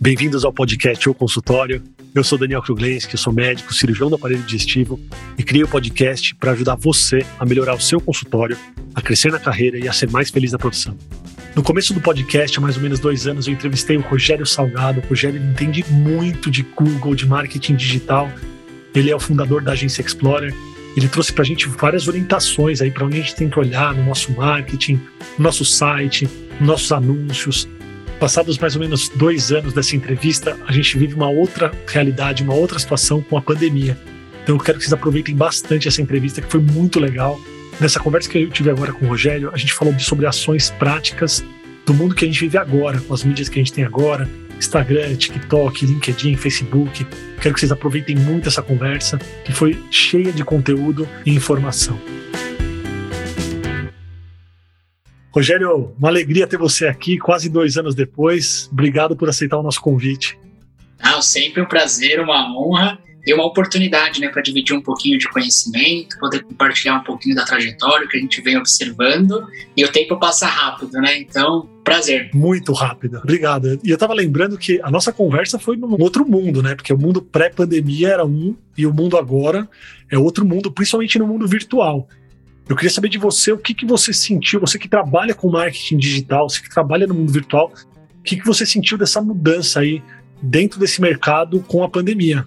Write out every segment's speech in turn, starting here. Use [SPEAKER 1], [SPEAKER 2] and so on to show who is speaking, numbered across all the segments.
[SPEAKER 1] Bem-vindos ao podcast O Consultório. Eu sou Daniel Kruglenski, sou médico, cirurgião do aparelho digestivo e criei o um podcast para ajudar você a melhorar o seu consultório, a crescer na carreira e a ser mais feliz na profissão. No começo do podcast, há mais ou menos dois anos, eu entrevistei o Rogério Salgado. O Rogério entende muito de Google, de marketing digital. Ele é o fundador da agência Explorer. Ele trouxe para a gente várias orientações aí para onde a gente tem que olhar no nosso marketing, no nosso site, nos nossos anúncios, passados mais ou menos dois anos dessa entrevista, a gente vive uma outra realidade, uma outra situação com a pandemia. Então eu quero que vocês aproveitem bastante essa entrevista, que foi muito legal. Nessa conversa que eu tive agora com o Rogério, a gente falou sobre ações práticas do mundo que a gente vive agora, com as mídias que a gente tem agora, Instagram, TikTok, LinkedIn, Facebook. Quero que vocês aproveitem muito essa conversa, que foi cheia de conteúdo e informação. Rogério, uma alegria ter você aqui, quase dois anos depois. Obrigado por aceitar o nosso convite.
[SPEAKER 2] Ah, sempre um prazer, uma honra e uma oportunidade né, para dividir um pouquinho de conhecimento, poder compartilhar um pouquinho da trajetória que a gente vem observando. E o tempo passa rápido, né? Então, prazer.
[SPEAKER 1] Muito rápido. Obrigado. E eu estava lembrando que a nossa conversa foi num outro mundo, né? Porque o mundo pré-pandemia era um e o mundo agora é outro mundo, principalmente no mundo virtual. Eu queria saber de você o que, que você sentiu, você que trabalha com marketing digital, você que trabalha no mundo virtual, o que, que você sentiu dessa mudança aí dentro desse mercado com a pandemia?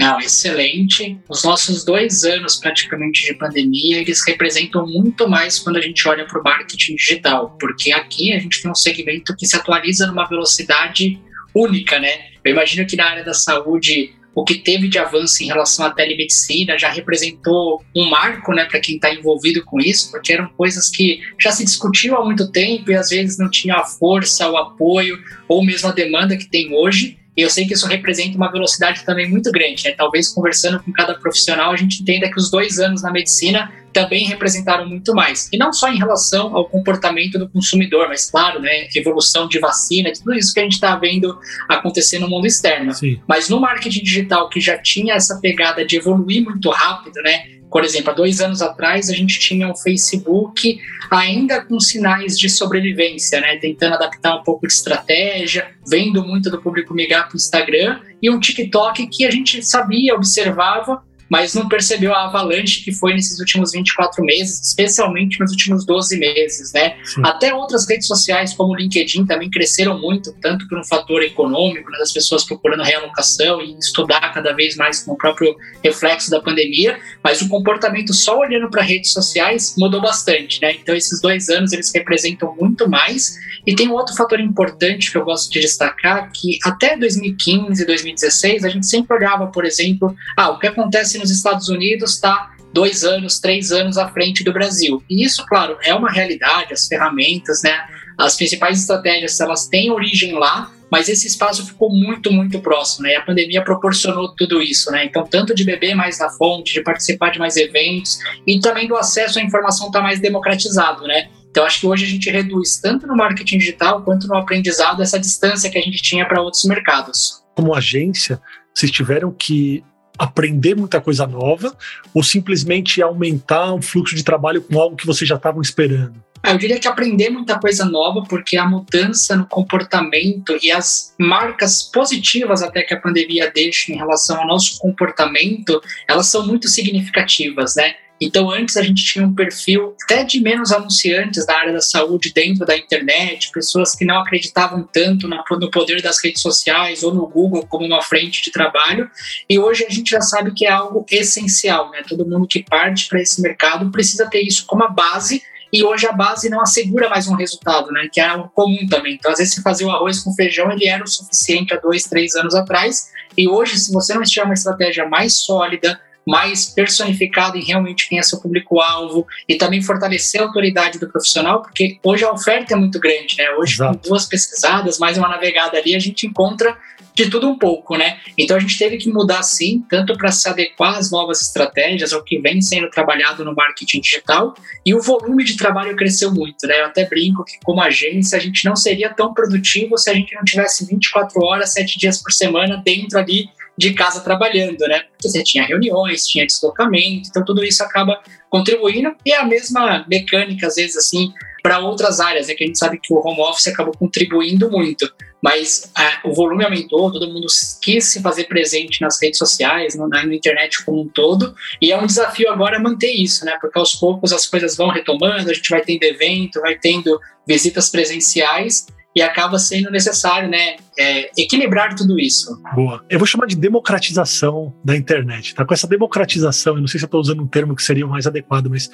[SPEAKER 2] Não, excelente. Os nossos dois anos praticamente de pandemia, eles representam muito mais quando a gente olha para o marketing digital, porque aqui a gente tem um segmento que se atualiza numa velocidade única, né? Eu imagino que na área da saúde o que teve de avanço em relação à telemedicina já representou um marco né, para quem está envolvido com isso, porque eram coisas que já se discutiam há muito tempo e às vezes não tinham a força, o apoio ou mesmo a demanda que tem hoje. E eu sei que isso representa uma velocidade também muito grande. Né? Talvez conversando com cada profissional a gente entenda que os dois anos na medicina também representaram muito mais. E não só em relação ao comportamento do consumidor, mas claro, né, evolução de vacina, tudo isso que a gente está vendo acontecer no mundo externo. Sim. Mas no marketing digital, que já tinha essa pegada de evoluir muito rápido, né, por exemplo, há dois anos atrás a gente tinha um Facebook ainda com sinais de sobrevivência, né? Tentando adaptar um pouco de estratégia, vendo muito do público migrar para o Instagram, e um TikTok que a gente sabia, observava, mas não percebeu a avalanche que foi nesses últimos 24 meses, especialmente nos últimos 12 meses, né? Sim. Até outras redes sociais, como o LinkedIn, também cresceram muito, tanto por um fator econômico, né, das pessoas procurando realocação e estudar cada vez mais com o próprio reflexo da pandemia, mas o comportamento só olhando para redes sociais mudou bastante, né? Então, esses dois anos, eles representam muito mais. E tem um outro fator importante que eu gosto de destacar, que até 2015, 2016, a gente sempre olhava, por exemplo, ah, o que acontece nos Estados Unidos está dois anos, três anos à frente do Brasil. E isso, claro, é uma realidade, as ferramentas, né? As principais estratégias, elas têm origem lá, mas esse espaço ficou muito, muito próximo, né? E a pandemia proporcionou tudo isso, né? Então, tanto de beber mais na fonte, de participar de mais eventos e também do acesso à informação estar tá mais democratizado, né? Então, acho que hoje a gente reduz tanto no marketing digital quanto no aprendizado essa distância que a gente tinha para outros mercados.
[SPEAKER 1] Como agência, vocês tiveram que aprender muita coisa nova ou simplesmente aumentar o fluxo de trabalho com algo que vocês já estavam esperando?
[SPEAKER 2] Ah, eu diria que aprender muita coisa nova, porque a mudança no comportamento e as marcas positivas até que a pandemia deixa em relação ao nosso comportamento, elas são muito significativas, né? Então, antes a gente tinha um perfil até de menos anunciantes da área da saúde dentro da internet, pessoas que não acreditavam tanto no poder das redes sociais ou no Google como uma frente de trabalho. E hoje a gente já sabe que é algo essencial, né? Todo mundo que parte para esse mercado precisa ter isso como a base e hoje a base não assegura mais um resultado, né? Que é algo comum também. Então, às vezes, se fazer o arroz com feijão, ele era o suficiente há dois, três anos atrás. E hoje, se você não tiver uma estratégia mais sólida, mais personificado em realmente quem é seu público-alvo e também fortalecer a autoridade do profissional, porque hoje a oferta é muito grande, né? Hoje, Exato. com duas pesquisadas, mais uma navegada ali, a gente encontra de tudo um pouco, né? Então a gente teve que mudar sim, tanto para se adequar às novas estratégias, ao que vem sendo trabalhado no marketing digital, e o volume de trabalho cresceu muito, né? Eu até brinco que como agência a gente não seria tão produtivo se a gente não tivesse 24 horas, 7 dias por semana dentro ali de casa trabalhando, né? Porque você tinha reuniões, tinha deslocamento, então tudo isso acaba contribuindo. E é a mesma mecânica, às vezes, assim, para outras áreas. É que a gente sabe que o home office acabou contribuindo muito, mas a, o volume aumentou, todo mundo quis se fazer presente nas redes sociais, na, na, internet como um todo, e é um desafio agora manter isso, né? Porque aos poucos as coisas vão retomando, a gente vai tendo evento, vai tendo visitas presenciais, e acaba sendo necessário, né, é, equilibrar tudo isso.
[SPEAKER 1] Boa. Eu vou chamar de democratização da internet, tá? Com essa democratização, eu não sei se eu estou usando um termo que seria o mais adequado, mas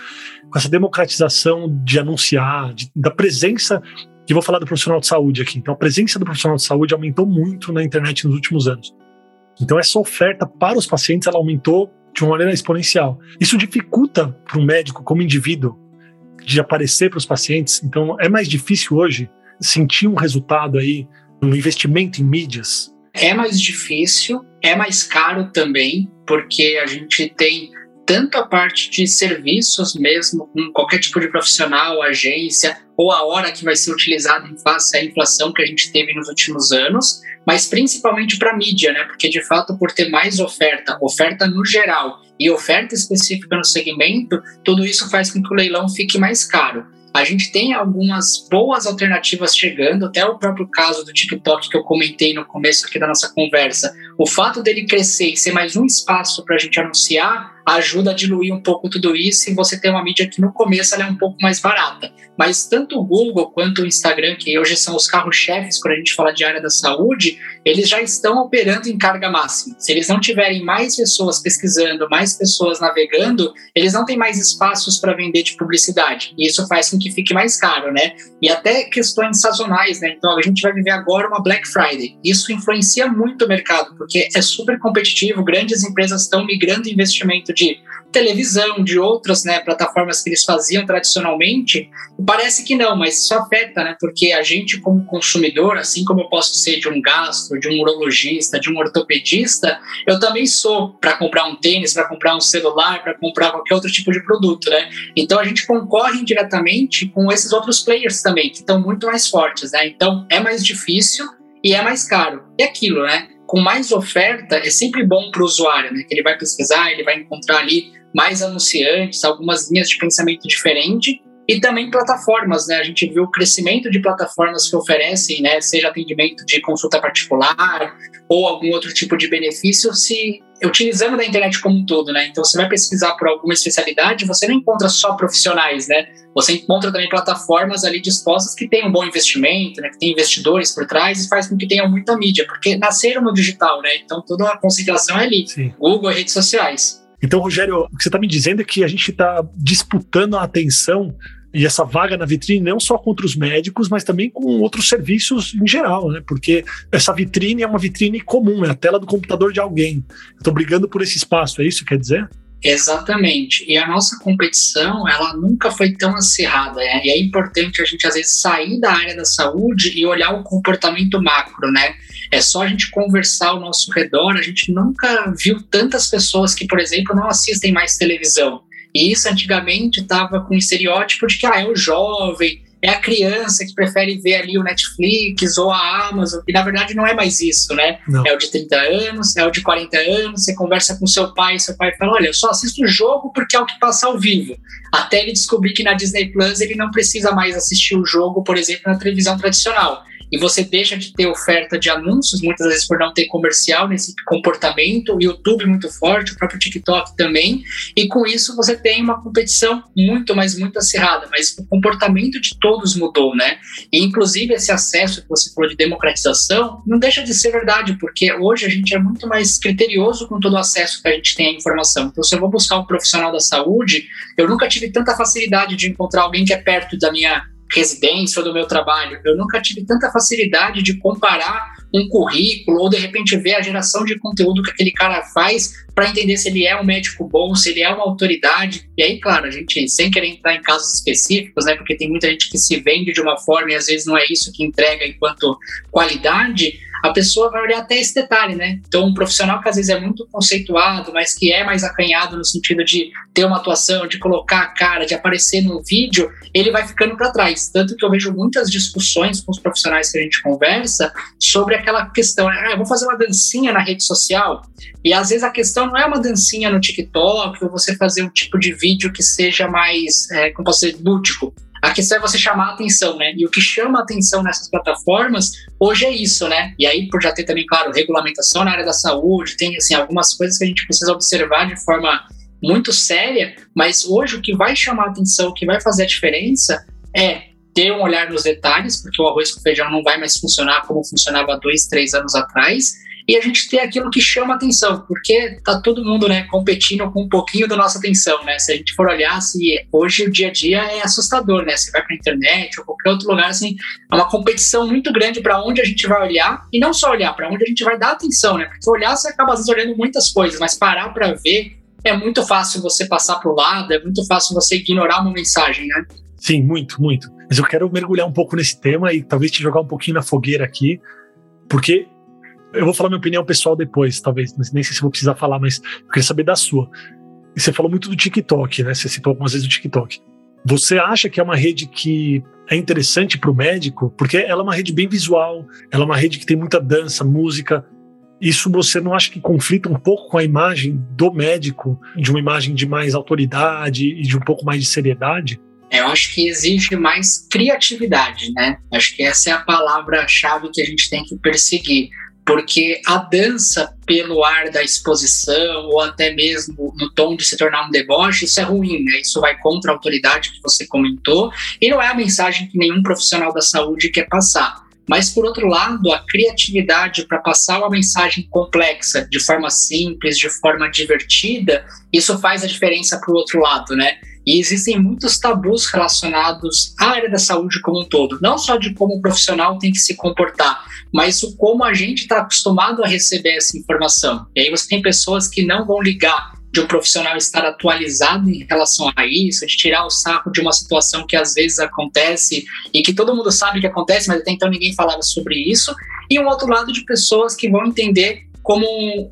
[SPEAKER 1] com essa democratização de anunciar, de, da presença que vou falar do profissional de saúde aqui. Então, a presença do profissional de saúde aumentou muito na internet nos últimos anos. Então, essa oferta para os pacientes ela aumentou de uma maneira exponencial. Isso dificulta para um médico, como indivíduo, de aparecer para os pacientes. Então, é mais difícil hoje sentir um resultado aí no investimento em mídias?
[SPEAKER 2] É mais difícil, é mais caro também, porque a gente tem tanto a parte de serviços mesmo, com qualquer tipo de profissional, agência, ou a hora que vai ser utilizada em face à inflação que a gente teve nos últimos anos, mas principalmente para mídia, né? Porque de fato, por ter mais oferta, oferta no geral e oferta específica no segmento, tudo isso faz com que o leilão fique mais caro. A gente tem algumas boas alternativas chegando, até o próprio caso do TikTok que eu comentei no começo aqui da nossa conversa. O fato dele crescer e ser mais um espaço para a gente anunciar ajuda a diluir um pouco tudo isso e você tem uma mídia que no começo ela é um pouco mais barata. Mas tanto o Google quanto o Instagram, que hoje são os carros-chefes quando a gente fala de área da saúde, eles já estão operando em carga máxima. Se eles não tiverem mais pessoas pesquisando, mais pessoas navegando, eles não têm mais espaços para vender de publicidade. E isso faz com que fique mais caro, né? E até questões sazonais, né? Então a gente vai viver agora uma Black Friday. Isso influencia muito o mercado, porque é super competitivo, grandes empresas estão migrando investimento de televisão, de outras né, plataformas que eles faziam tradicionalmente, parece que não, mas isso afeta, né? Porque a gente, como consumidor, assim como eu posso ser de um gastro, de um urologista, de um ortopedista, eu também sou para comprar um tênis, para comprar um celular, para comprar qualquer outro tipo de produto, né? Então a gente concorre diretamente com esses outros players também, que estão muito mais fortes, né? Então é mais difícil e é mais caro. E aquilo, né? Com mais oferta é sempre bom para o usuário, né? Que ele vai pesquisar, ele vai encontrar ali mais anunciantes, algumas linhas de pensamento diferente e também plataformas, né? A gente viu o crescimento de plataformas que oferecem, né, seja atendimento de consulta particular ou algum outro tipo de benefício, se utilizando da internet como um todo, né? Então você vai pesquisar por alguma especialidade, você não encontra só profissionais, né? Você encontra também plataformas ali dispostas que têm um bom investimento, né? Que tem investidores por trás e faz com que tenha muita mídia, porque nasceram no digital, né? Então toda a concentração é ali, Sim. Google e redes sociais.
[SPEAKER 1] Então, Rogério, o que você está me dizendo é que a gente está disputando a atenção e essa vaga na vitrine não só contra os médicos, mas também com outros serviços em geral, né? Porque essa vitrine é uma vitrine comum, é a tela do computador de alguém. Estou brigando por esse espaço, é isso que quer dizer?
[SPEAKER 2] Exatamente. E a nossa competição, ela nunca foi tão acirrada. Né? E é importante a gente, às vezes, sair da área da saúde e olhar o comportamento macro, né? É só a gente conversar ao nosso redor. A gente nunca viu tantas pessoas que, por exemplo, não assistem mais televisão. E isso antigamente estava com o estereótipo de que ah, é o jovem, é a criança que prefere ver ali o Netflix ou a Amazon, e na verdade não é mais isso, né? Não. É o de 30 anos, é o de 40 anos, você conversa com seu pai, seu pai fala, olha, eu só assisto o jogo porque é o que passa ao vivo. Até ele descobrir que na Disney Plus ele não precisa mais assistir o jogo, por exemplo, na televisão tradicional e você deixa de ter oferta de anúncios, muitas vezes por não ter comercial nesse comportamento, o YouTube muito forte, o próprio TikTok também, e com isso você tem uma competição muito, mas muito acirrada, mas o comportamento de todos mudou, né? E inclusive esse acesso que você falou de democratização não deixa de ser verdade, porque hoje a gente é muito mais criterioso com todo o acesso que a gente tem à informação. Então, se eu vou buscar um profissional da saúde, eu nunca tive tanta facilidade de encontrar alguém que é perto da minha residência ou do meu trabalho. Eu nunca tive tanta facilidade de comparar um currículo ou de repente ver a geração de conteúdo que aquele cara faz para entender se ele é um médico bom, se ele é uma autoridade. E aí, claro, a gente sem querer entrar em casos específicos, né, porque tem muita gente que se vende de uma forma e às vezes não é isso que entrega enquanto qualidade, a pessoa vai olhar até esse detalhe, né? Então, um profissional que às vezes é muito conceituado, mas que é mais acanhado no sentido de ter uma atuação, de colocar a cara, de aparecer no vídeo, ele vai ficando para trás. Tanto que eu vejo muitas discussões com os profissionais que a gente conversa sobre aquela questão, ah, eu vou fazer uma dancinha na rede social, e às vezes a questão não é uma dancinha no TikTok, ou você fazer um tipo de vídeo que seja mais, é, como posso dizer, lúdico. A questão é você chamar a atenção, né? E o que chama a atenção nessas plataformas hoje é isso, né? E aí, por já ter também, claro, regulamentação na área da saúde, tem assim, algumas coisas que a gente precisa observar de forma muito séria, mas hoje o que vai chamar a atenção, o que vai fazer a diferença é ter um olhar nos detalhes, porque o arroz com feijão não vai mais funcionar como funcionava dois, três anos atrás, e a gente ter aquilo que chama atenção, porque tá todo mundo, né, competindo com um pouquinho da nossa atenção, né? Se a gente for olhar, se hoje o dia a dia é assustador, né? Você vai para a internet ou qualquer outro lugar, assim, é uma competição muito grande para onde a gente vai olhar e não só olhar, para onde a gente vai dar atenção, né? Porque olhar você acaba às vezes olhando muitas coisas, mas parar para ver é muito fácil você passar para o lado, é muito fácil você ignorar uma mensagem, né?
[SPEAKER 1] Sim, muito, muito. Mas eu quero mergulhar um pouco nesse tema e talvez te jogar um pouquinho na fogueira aqui, porque eu vou falar minha opinião pessoal depois, talvez, nem sei se vou precisar falar, mas eu queria saber da sua. E você falou muito do TikTok, né? Você citou algumas vezes o TikTok. Você acha que é uma rede que é interessante para o médico? Porque ela é uma rede bem visual, ela é uma rede que tem muita dança, música. Isso você não acha que conflita um pouco com a imagem do médico, de uma imagem de mais autoridade e de um pouco mais de seriedade?
[SPEAKER 2] Eu acho que exige mais criatividade, né? Acho que essa é a palavra-chave que a gente tem que perseguir porque a dança pelo ar da exposição ou até mesmo no tom de se tornar um deboche, isso é ruim, né? Isso vai contra a autoridade que você comentou e não é a mensagem que nenhum profissional da saúde quer passar. Mas, por outro lado, a criatividade para passar uma mensagem complexa de forma simples, de forma divertida, isso faz a diferença para o outro lado, né? E existem muitos tabus relacionados à área da saúde como um todo, não só de como o profissional tem que se comportar, mas o como a gente está acostumado a receber essa informação. E aí você tem pessoas que não vão ligar de um profissional estar atualizado em relação a isso, de tirar o saco de uma situação que às vezes acontece e que todo mundo sabe que acontece, mas até então ninguém falava sobre isso, e um outro lado de pessoas que vão entender como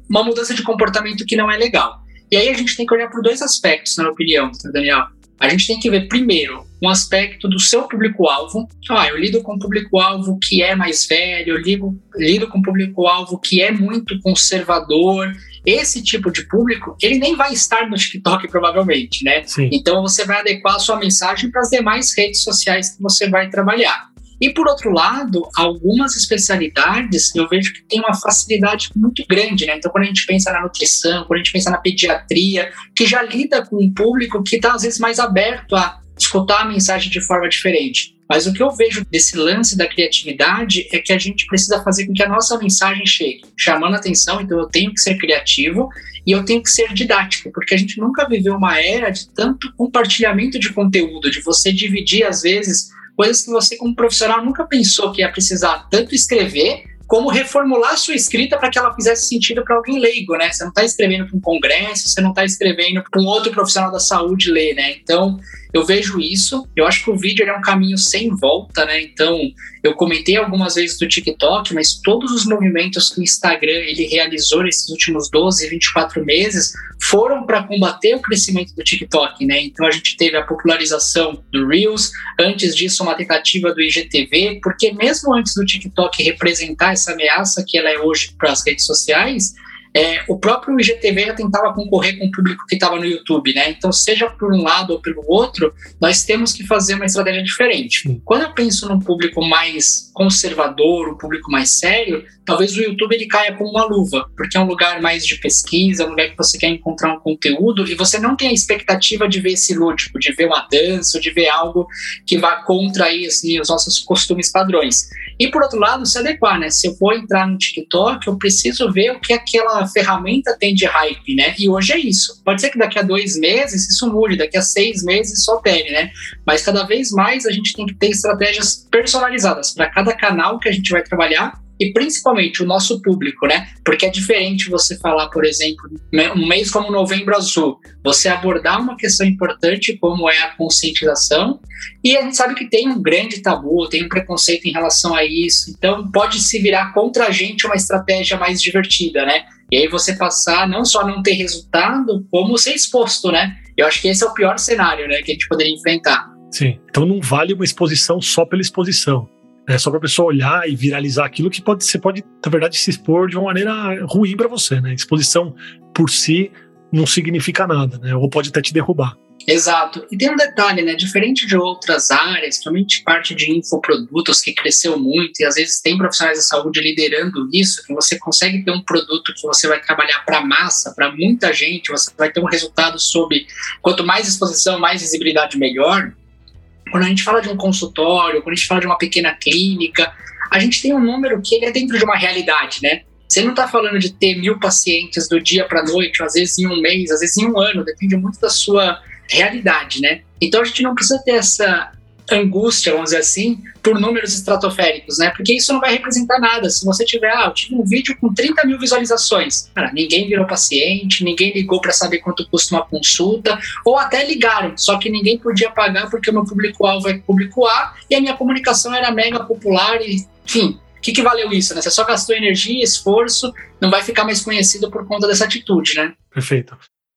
[SPEAKER 2] uma mudança de comportamento que não é legal. E aí a gente tem que olhar por dois aspectos, na minha opinião, Daniel. A gente tem que ver, primeiro, um aspecto do seu público-alvo. Ah, eu lido com um público-alvo que é mais velho, eu lido, lido com um público-alvo que é muito conservador. Esse tipo de público, ele nem vai estar no TikTok, provavelmente, né? Sim. Então você vai adequar a sua mensagem para as demais redes sociais que você vai trabalhar. E por outro lado, algumas especialidades eu vejo que tem uma facilidade muito grande, né? Então, quando a gente pensa na nutrição, quando a gente pensa na pediatria, que já lida com um público que está às vezes mais aberto a escutar a mensagem de forma diferente. Mas o que eu vejo desse lance da criatividade é que a gente precisa fazer com que a nossa mensagem chegue, chamando atenção, então eu tenho que ser criativo e eu tenho que ser didático, porque a gente nunca viveu uma era de tanto compartilhamento de conteúdo, de você dividir às vezes coisas que você, como profissional, nunca pensou que ia precisar tanto escrever como reformular sua escrita para que ela fizesse sentido para alguém leigo, né? Você não está escrevendo para um congresso, você não está escrevendo para um outro profissional da saúde ler, né? Então, eu vejo isso. Eu acho que o vídeo é um caminho sem volta, né? Então, eu comentei algumas vezes do TikTok, mas todos os movimentos que o Instagram ele realizou nesses últimos 12, 24 meses foram para combater o crescimento do TikTok, né? Então, a gente teve a popularização do Reels, antes disso, uma tentativa do IGTV, porque mesmo antes do TikTok representar essa ameaça que ela é hoje para as redes sociais, é, o próprio IGTV já tentava concorrer com o público que estava no YouTube, né? Então, seja por um lado ou pelo outro, nós temos que fazer uma estratégia diferente. Quando eu penso num público mais conservador, um público mais sério, talvez o YouTube ele caia como uma luva, porque é um lugar mais de pesquisa, um lugar que você quer encontrar um conteúdo e você não tem a expectativa de ver esse lúdico, de ver uma dança, de ver algo que vá contra aí, assim, os nossos costumes padrões. E por outro lado, se adequar, né? Se eu vou entrar no TikTok, eu preciso ver o que aquela ferramenta tem de hype, né? E hoje é isso. Pode ser que daqui a dois meses isso mude, daqui a seis meses só opere, né? Mas cada vez mais a gente tem que ter estratégias personalizadas para cada canal que a gente vai trabalhar e principalmente o nosso público, né? Porque é diferente você falar, por exemplo, um mês como Novembro Azul, você abordar uma questão importante como é a conscientização, e a gente sabe que tem um grande tabu, tem um preconceito em relação a isso, então pode se virar contra a gente uma estratégia mais divertida, né? E aí você passar não só não ter resultado, como ser exposto, né? Eu acho que esse é o pior cenário, né, que a gente poderia enfrentar.
[SPEAKER 1] Sim. Então não vale uma exposição só pela exposição. É só para a pessoa olhar e viralizar aquilo que pode, você pode, na verdade, se expor de uma maneira ruim para você, né? Exposição por si não significa nada, né? Ou pode até te derrubar.
[SPEAKER 2] Exato. E tem um detalhe, né? Diferente de outras áreas, principalmente parte de infoprodutos que cresceu muito e às vezes tem profissionais de saúde liderando isso, que você consegue ter um produto que você vai trabalhar para massa, para muita gente, você vai ter um resultado sobre quanto mais exposição, mais visibilidade melhor. Quando a gente fala de um consultório, quando a gente fala de uma pequena clínica, a gente tem um número que ele é dentro de uma realidade, né? Você não está falando de ter mil pacientes do dia para noite, às vezes em um mês, às vezes em um ano, depende muito da sua realidade, né? Então a gente não precisa ter essa angústia, vamos dizer assim, por números estratosféricos, né? Porque isso não vai representar nada. Se você tiver, ah, eu tive um vídeo com 30 mil visualizações, cara, ninguém virou paciente, ninguém ligou para saber quanto custa uma consulta, ou até ligaram, só que ninguém podia pagar porque o meu público-alvo é público A e a minha comunicação era mega popular e, enfim, o que, que valeu isso, né? Você só gastou energia, esforço, não vai ficar mais conhecido por conta dessa atitude, né?
[SPEAKER 1] Perfeito.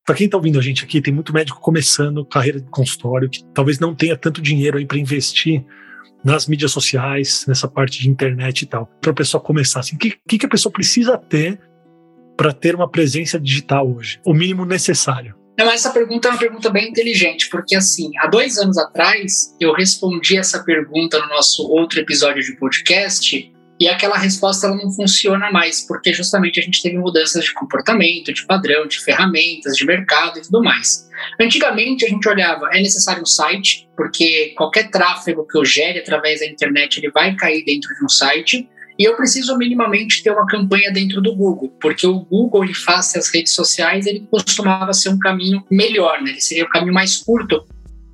[SPEAKER 1] Para quem está ouvindo a gente aqui, tem muito médico começando carreira de consultório que talvez não tenha tanto dinheiro aí para investir nas mídias sociais, nessa parte de internet e tal. Para a pessoa começar, assim, o que, que a pessoa precisa ter para ter uma presença digital hoje? O mínimo necessário.
[SPEAKER 2] Não, essa pergunta é uma pergunta bem inteligente, porque assim, há dois anos atrás eu respondi essa pergunta no nosso outro episódio de podcast e aquela resposta ela não funciona mais, porque justamente a gente teve mudanças de comportamento, de padrão, de ferramentas, de mercado e tudo mais. Antigamente a gente olhava, é necessário um site, porque qualquer tráfego que eu gere através da internet ele vai cair dentro de um site. E eu preciso minimamente ter uma campanha dentro do Google, porque o Google, em face às redes sociais, ele costumava ser um caminho melhor, né? ele seria o caminho mais curto.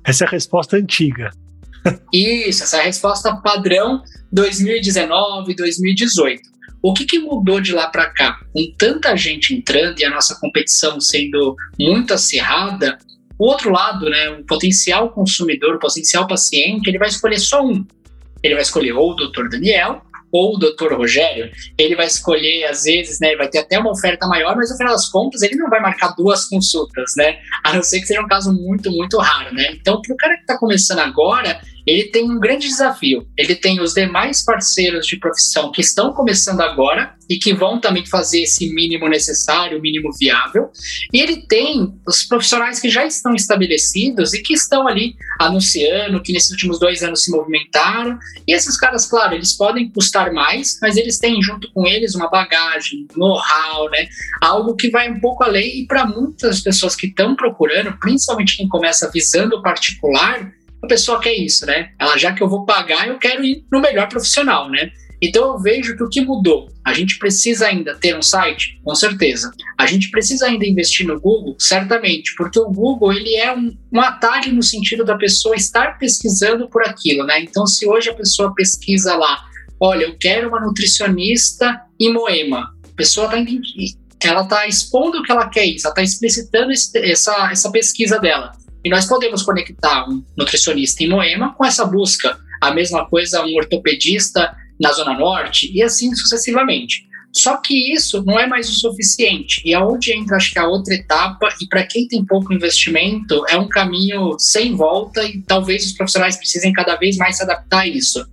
[SPEAKER 1] Essa é a resposta antiga.
[SPEAKER 2] Isso, essa é a resposta padrão 2019, 2018. O que, que mudou de lá para cá? Com tanta gente entrando e a nossa competição sendo muito acirrada, o outro lado, né, o potencial consumidor, o potencial paciente, ele vai escolher só um. Ele vai escolher ou o Dr. Daniel ou o Dr. Rogério. Ele vai escolher, às vezes, né, vai ter até uma oferta maior, mas no final das contas ele não vai marcar duas consultas, né? A não ser que seja um caso muito, muito raro, né? Então, para o cara que está começando agora, ele tem um grande desafio. Ele tem os demais parceiros de profissão que estão começando agora e que vão também fazer esse mínimo necessário, mínimo viável. E ele tem os profissionais que já estão estabelecidos e que estão ali anunciando, que nesses últimos dois anos se movimentaram. E esses caras, claro, eles podem custar mais, mas eles têm junto com eles uma bagagem, know-how, né? Algo que vai um pouco além. E para muitas pessoas que estão procurando, principalmente quem começa visando o particular, a pessoa quer isso, né? Ela, já que eu vou pagar, eu quero ir no melhor profissional, né? Então eu vejo que o que mudou, a gente precisa ainda ter um site, com certeza. A gente precisa ainda investir no Google, certamente, porque o Google ele é um, um atalho no sentido da pessoa estar pesquisando por aquilo, né? Então se hoje a pessoa pesquisa lá, olha, eu quero uma nutricionista em Moema, a pessoa está ela está expondo o que ela quer, ela está explicitando essa, essa pesquisa dela. E nós podemos conectar um nutricionista em Moema com essa busca. A mesma coisa um ortopedista na Zona Norte e assim sucessivamente. Só que isso não é mais o suficiente. E aonde entra, acho que a outra etapa, e para quem tem pouco investimento, é um caminho sem volta e talvez os profissionais precisem cada vez mais se adaptar a isso.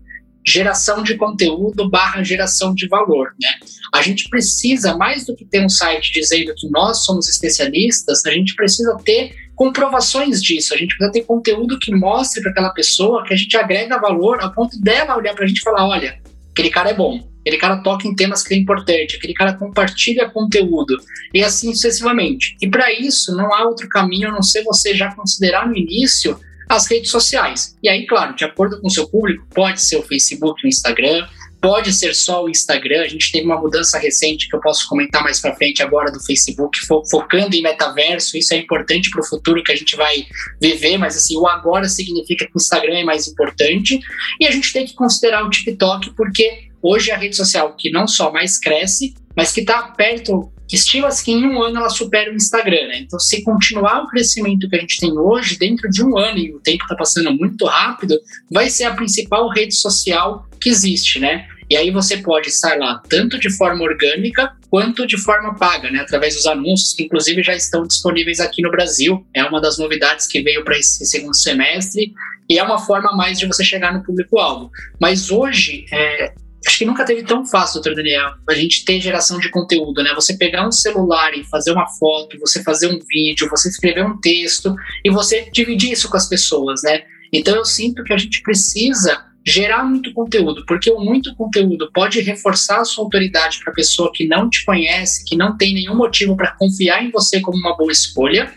[SPEAKER 2] Geração de conteúdo barra geração de valor, né? A gente precisa, mais do que ter um site dizendo que nós somos especialistas, a gente precisa ter comprovações disso. A gente precisa ter conteúdo que mostre para aquela pessoa que a gente agrega valor a ponto dela olhar para a gente e falar: olha, aquele cara é bom, aquele cara toca em temas que é importante, aquele cara compartilha conteúdo e assim sucessivamente. E para isso não há outro caminho a não ser você já considerar no início as redes sociais. E aí, claro, de acordo com o seu público, pode ser o Facebook, o Instagram, pode ser só o Instagram. A gente teve uma mudança recente que eu posso comentar mais para frente agora do Facebook, fo focando em metaverso. Isso é importante para o futuro que a gente vai viver, mas assim, o agora significa que o Instagram é mais importante. E a gente tem que considerar o TikTok, porque hoje é a rede social que não só mais cresce, mas que está perto estima-se que em um ano ela supera o Instagram, né? Então, se continuar o crescimento que a gente tem hoje, dentro de um ano, e o tempo está passando muito rápido, vai ser a principal rede social que existe, né? E aí você pode estar lá tanto de forma orgânica quanto de forma paga, né? Através dos anúncios que inclusive já estão disponíveis aqui no Brasil. É uma das novidades que veio para esse segundo semestre e é uma forma mais de você chegar no público-alvo. Mas hoje, é, acho que nunca teve tão fácil, doutor Daniel, a gente ter geração de conteúdo, né? Você pegar um celular e fazer uma foto, você fazer um vídeo, você escrever um texto e você dividir isso com as pessoas, né? Então eu sinto que a gente precisa gerar muito conteúdo, porque o muito conteúdo pode reforçar a sua autoridade para a pessoa que não te conhece, que não tem nenhum motivo para confiar em você como uma boa escolha.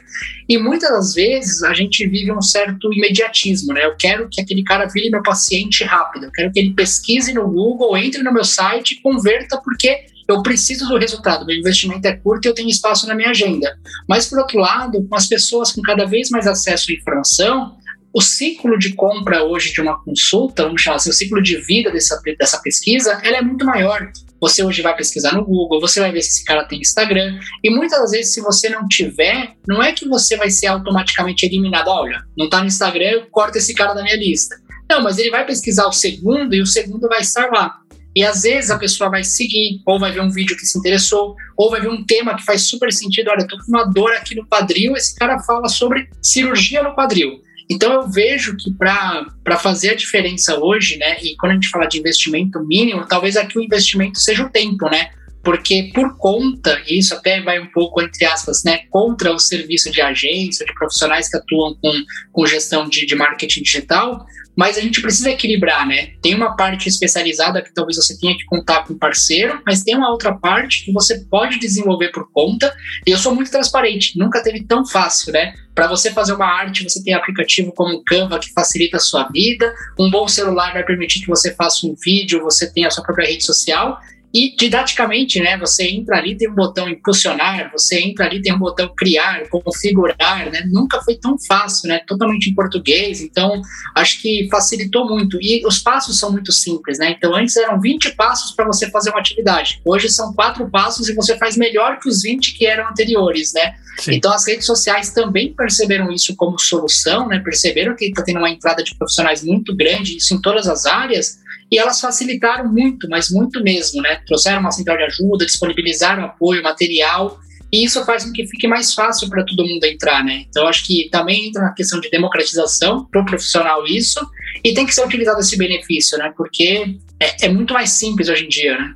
[SPEAKER 2] E muitas das vezes a gente vive um certo imediatismo, né? Eu quero que aquele cara vire meu paciente rápido, eu quero que ele pesquise no Google, entre no meu site e converta, porque eu preciso do resultado, meu investimento é curto e eu tenho espaço na minha agenda. Mas, por outro lado, com as pessoas com cada vez mais acesso à informação, o ciclo de compra hoje de uma consulta, vamos chamar assim, o ciclo de vida dessa, dessa pesquisa, ela é muito maior. Você hoje vai pesquisar no Google, você vai ver se esse cara tem Instagram, e muitas das vezes, se você não tiver, não é que você vai ser automaticamente eliminado. Olha, não está no Instagram, eu corto esse cara da minha lista. Não, mas ele vai pesquisar o segundo e o segundo vai estar lá. E às vezes a pessoa vai seguir, ou vai ver um vídeo que se interessou, ou vai ver um tema que faz super sentido. Olha, eu tô com uma dor aqui no quadril, esse cara fala sobre cirurgia no quadril. Então eu vejo que para fazer a diferença hoje, né, e quando a gente fala de investimento mínimo, talvez aqui o investimento seja o tempo, né? Porque por conta, e isso até vai um pouco, entre aspas, né, contra o serviço de agência, de profissionais que atuam com, com gestão de, de marketing digital, mas a gente precisa equilibrar, né? Tem uma parte especializada que talvez você tenha que contar com um parceiro, mas tem uma outra parte que você pode desenvolver por conta. E eu sou muito transparente, nunca teve tão fácil, né? Para você fazer uma arte, você tem aplicativo como o Canva que facilita a sua vida. Um bom celular vai permitir que você faça um vídeo, você tenha a sua própria rede social. E didaticamente, né? Você entra ali, tem um botão impulsionar, você entra ali, tem um botão criar, configurar, né? Nunca foi tão fácil, né? Totalmente em português, então acho que facilitou muito. E os passos são muito simples, né? Então antes eram 20 passos para você fazer uma atividade. Hoje são quatro passos e você faz melhor que os 20 que eram anteriores, né? Sim. Então as redes sociais também perceberam isso como solução, né? Perceberam que está tendo uma entrada de profissionais muito grande, isso em todas as áreas e elas facilitaram muito, mas muito mesmo, né? Trouxeram uma central de ajuda, disponibilizaram apoio, material, e isso faz com que fique mais fácil para todo mundo entrar, né? Então, acho que também entra na questão de democratização para o profissional isso, e tem que ser utilizado esse benefício, né? Porque é, é muito mais simples hoje em dia, né?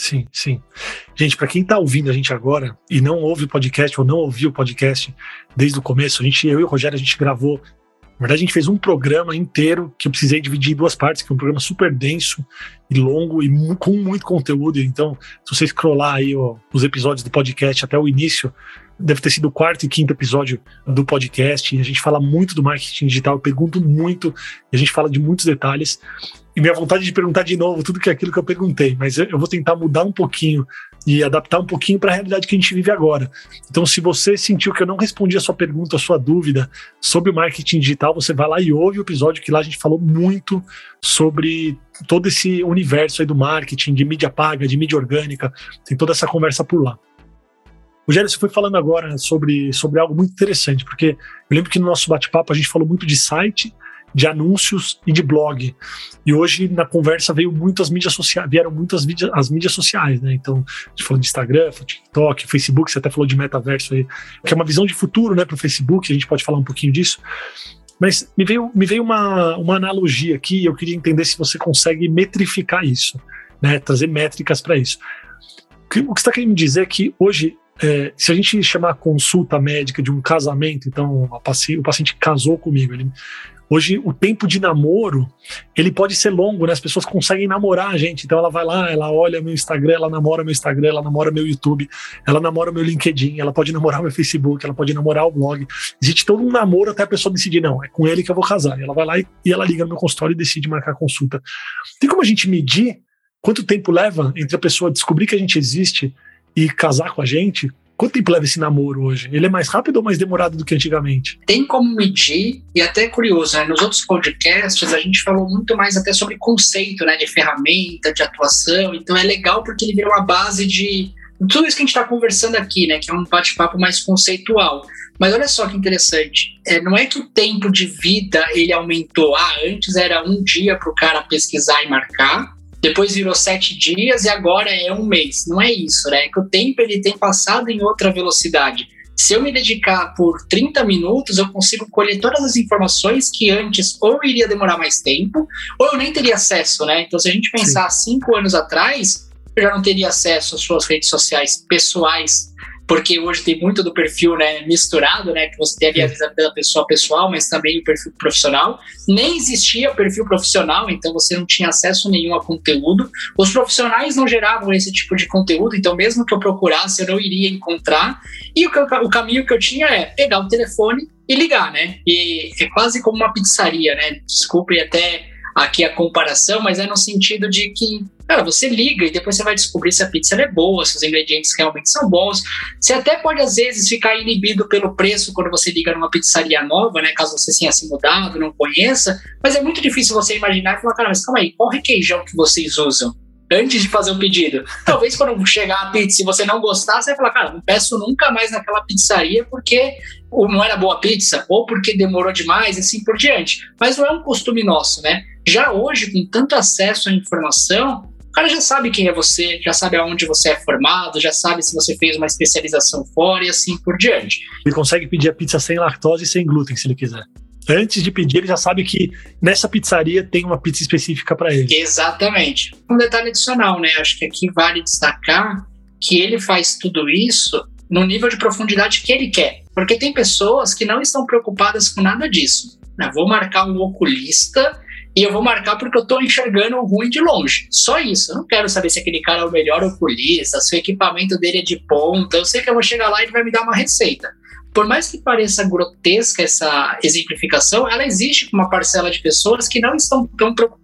[SPEAKER 1] Sim, sim. Gente, para quem está ouvindo a gente agora e não ouve o podcast ou não ouviu o podcast desde o começo, a gente, eu e o Rogério, a gente gravou na verdade, a gente fez um programa inteiro que eu precisei dividir em duas partes, que é um programa super denso e longo e com muito conteúdo. Então, se você scrollar aí ó, os episódios do podcast até o início, deve ter sido o quarto e quinto episódio do podcast. E a gente fala muito do marketing digital, eu pergunto muito, e a gente fala de muitos detalhes. E minha vontade de perguntar de novo tudo que é aquilo que eu perguntei, mas eu vou tentar mudar um pouquinho e adaptar um pouquinho para a realidade que a gente vive agora. Então, se você sentiu que eu não respondi a sua pergunta, a sua dúvida sobre marketing digital, você vai lá e ouve o episódio que lá a gente falou muito sobre todo esse universo aí do marketing, de mídia paga, de mídia orgânica, tem toda essa conversa por lá. Rogério, você foi falando agora sobre, sobre algo muito interessante, porque eu lembro que no nosso bate-papo a gente falou muito de site, de anúncios e de blog. E hoje na conversa veio muito as mídias sociais, vieram muito as mídias, as mídias sociais, né? Então, a gente falou de Instagram, TikTok, Facebook, você até falou de metaverso aí, que é uma visão de futuro, né, para o Facebook, a gente pode falar um pouquinho disso. Mas me veio, me veio uma, uma analogia aqui e eu queria entender se você consegue metrificar isso, né? Trazer métricas para isso. O que você está querendo dizer é que hoje é, se a gente chamar a consulta médica de um casamento, então paci o paciente casou comigo, ele, Hoje, o tempo de namoro, ele pode ser longo, né? As pessoas conseguem namorar a gente. Então, ela vai lá, ela olha meu Instagram, ela namora meu Instagram, ela namora meu YouTube, ela namora meu LinkedIn, ela pode namorar meu Facebook, ela pode namorar o blog. Existe todo um namoro até a pessoa decidir, não, é com ele que eu vou casar. E ela vai lá e, e ela liga no meu consultório e decide marcar consulta. Tem como a gente medir quanto tempo leva entre a pessoa descobrir que a gente existe e casar com a gente? Quanto tempo leva esse namoro hoje? Ele é mais rápido ou mais demorado do que antigamente?
[SPEAKER 2] Tem como medir, e até é curioso, né? Nos outros podcasts a gente falou muito mais até sobre conceito, né? De ferramenta, de atuação. Então é legal porque ele vira uma base de tudo isso que a gente está conversando aqui, né? Que é um bate-papo mais conceitual. Mas olha só que interessante. É, não é que o tempo de vida ele aumentou. Ah, antes era um dia para o cara pesquisar e marcar depois virou sete dias e agora é um mês. Não é isso, né? É que o tempo ele tem passado em outra velocidade. se eu me dedicar por 30 minutos, eu consigo colher todas as informações que antes ou iria demorar mais tempo, ou eu nem teria acesso, né? Então, se a gente pensar Sim. cinco anos atrás, eu já não teria acesso às suas redes sociais pessoais porque hoje tem muito do perfil né, misturado, né, que você tem ali a vida da pessoa pessoal, mas também o perfil profissional. Nem existia perfil profissional, então você não tinha acesso nenhum a conteúdo. Os profissionais não geravam esse tipo de conteúdo, então mesmo que eu procurasse, eu não iria encontrar. E o, o caminho que eu tinha é pegar o telefone e ligar, né? E é quase como uma pizzaria, né? Desculpe até aqui a comparação, mas é no sentido de que, cara, você liga e depois você vai descobrir se a pizza é boa, se os ingredientes realmente são bons. Você até pode, às vezes, ficar inibido pelo preço quando você liga numa pizzaria nova, né? Caso você tenha se mudado, não conheça. Mas é muito difícil você imaginar e falar, cara, mas calma aí, qual requeijão que vocês usam? antes de fazer o pedido. Talvez quando chegar a pizza, se você não gostar, você vai falar, cara, não peço nunca mais naquela pizzaria porque não era boa pizza, ou porque demorou demais, e assim por diante. Mas não é um costume nosso, né? Já hoje, com tanto acesso à informação, o cara já sabe quem é você, já sabe aonde você é formado, já sabe se você fez uma especialização fora e assim por diante.
[SPEAKER 1] Ele consegue pedir a pizza sem lactose e sem glúten, se ele quiser. Antes de pedir, ele já sabe que nessa pizzaria tem uma pizza específica para ele.
[SPEAKER 2] Exatamente. Um detalhe adicional, né? Acho que aqui vale destacar que ele faz tudo isso no nível de profundidade que ele quer. Porque tem pessoas que não estão preocupadas com nada disso. Né? Vou marcar um oculista e eu vou marcar porque eu estou enxergando o ruim de longe. Só isso. Eu não quero saber se aquele cara é o melhor oculista, se o equipamento dele é de ponta. Eu sei que eu vou chegar lá e ele vai me dar uma receita. Por mais que pareça grotesca essa exemplificação, ela existe com uma parcela de pessoas que não estão tão preocupadas,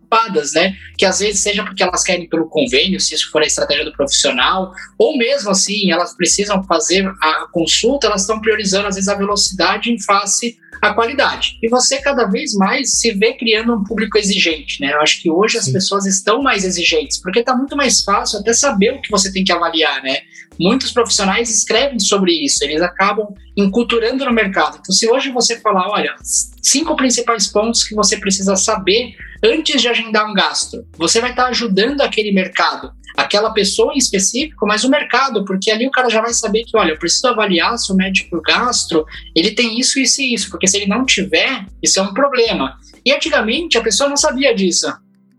[SPEAKER 2] né? Que às vezes seja porque elas querem pelo convênio, se isso for a estratégia do profissional, ou mesmo assim, elas precisam fazer a consulta, elas estão priorizando às vezes a velocidade em face a qualidade. E você cada vez mais se vê criando um público exigente, né? Eu acho que hoje as pessoas estão mais exigentes, porque está muito mais fácil até saber o que você tem que avaliar, né? Muitos profissionais escrevem sobre isso, eles acabam enculturando no mercado. Então, se hoje você falar, olha, cinco principais pontos que você precisa saber antes de agendar um gasto, você vai estar ajudando aquele mercado aquela pessoa em específico, mas o mercado, porque ali o cara já vai saber que, olha, eu preciso avaliar se o médico gastro, ele tem isso, isso e isso, porque se ele não tiver, isso é um problema. E antigamente a pessoa não sabia disso.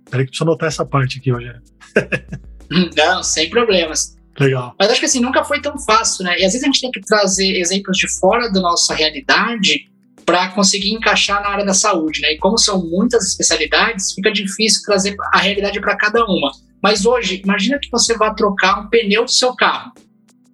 [SPEAKER 1] Peraí que deixa eu anotar essa parte aqui, Rogério.
[SPEAKER 2] não, sem problemas.
[SPEAKER 1] Legal.
[SPEAKER 2] Mas acho que assim, nunca foi tão fácil, né? E às vezes a gente tem que trazer exemplos de fora da nossa realidade para conseguir encaixar na área da saúde, né? E como são muitas especialidades, fica difícil trazer a realidade para cada uma. Mas hoje, imagina que você vai trocar um pneu do seu carro.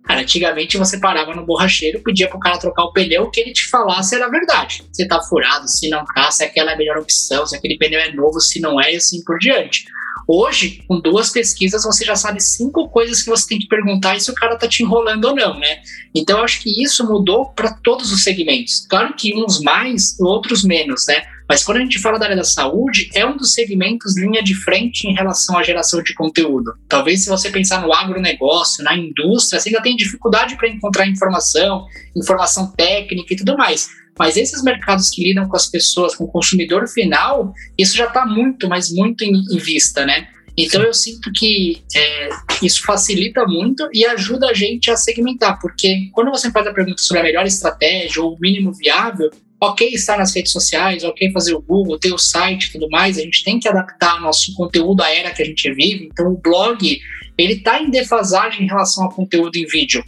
[SPEAKER 2] Cara, antigamente você parava no borracheiro, pedia pro cara trocar o pneu, que ele te falasse era verdade. Se tá furado, se não tá, se aquela é a melhor opção, se aquele pneu é novo, se não é, e assim por diante. Hoje, com duas pesquisas, você já sabe cinco coisas que você tem que perguntar e se o cara tá te enrolando ou não, né? Então, eu acho que isso mudou para todos os segmentos. Claro que uns mais, outros menos, né? Mas quando a gente fala da área da saúde, é um dos segmentos linha de frente em relação à geração de conteúdo. Talvez se você pensar no agronegócio, na indústria, você ainda tem dificuldade para encontrar informação, informação técnica e tudo mais. Mas esses mercados que lidam com as pessoas, com o consumidor final, isso já está muito, mas muito em, em, vista, né? Então eu sinto que é, isso facilita muito e ajuda a gente a segmentar, porque quando você faz a pergunta sobre a melhor estratégia ou o mínimo viável, ok estar nas redes sociais, ok fazer o Google, ter o site e tudo mais, a gente tem que adaptar nosso conteúdo à era que a gente vive. Então, o blog, ele está em defasagem em relação ao conteúdo em vídeo.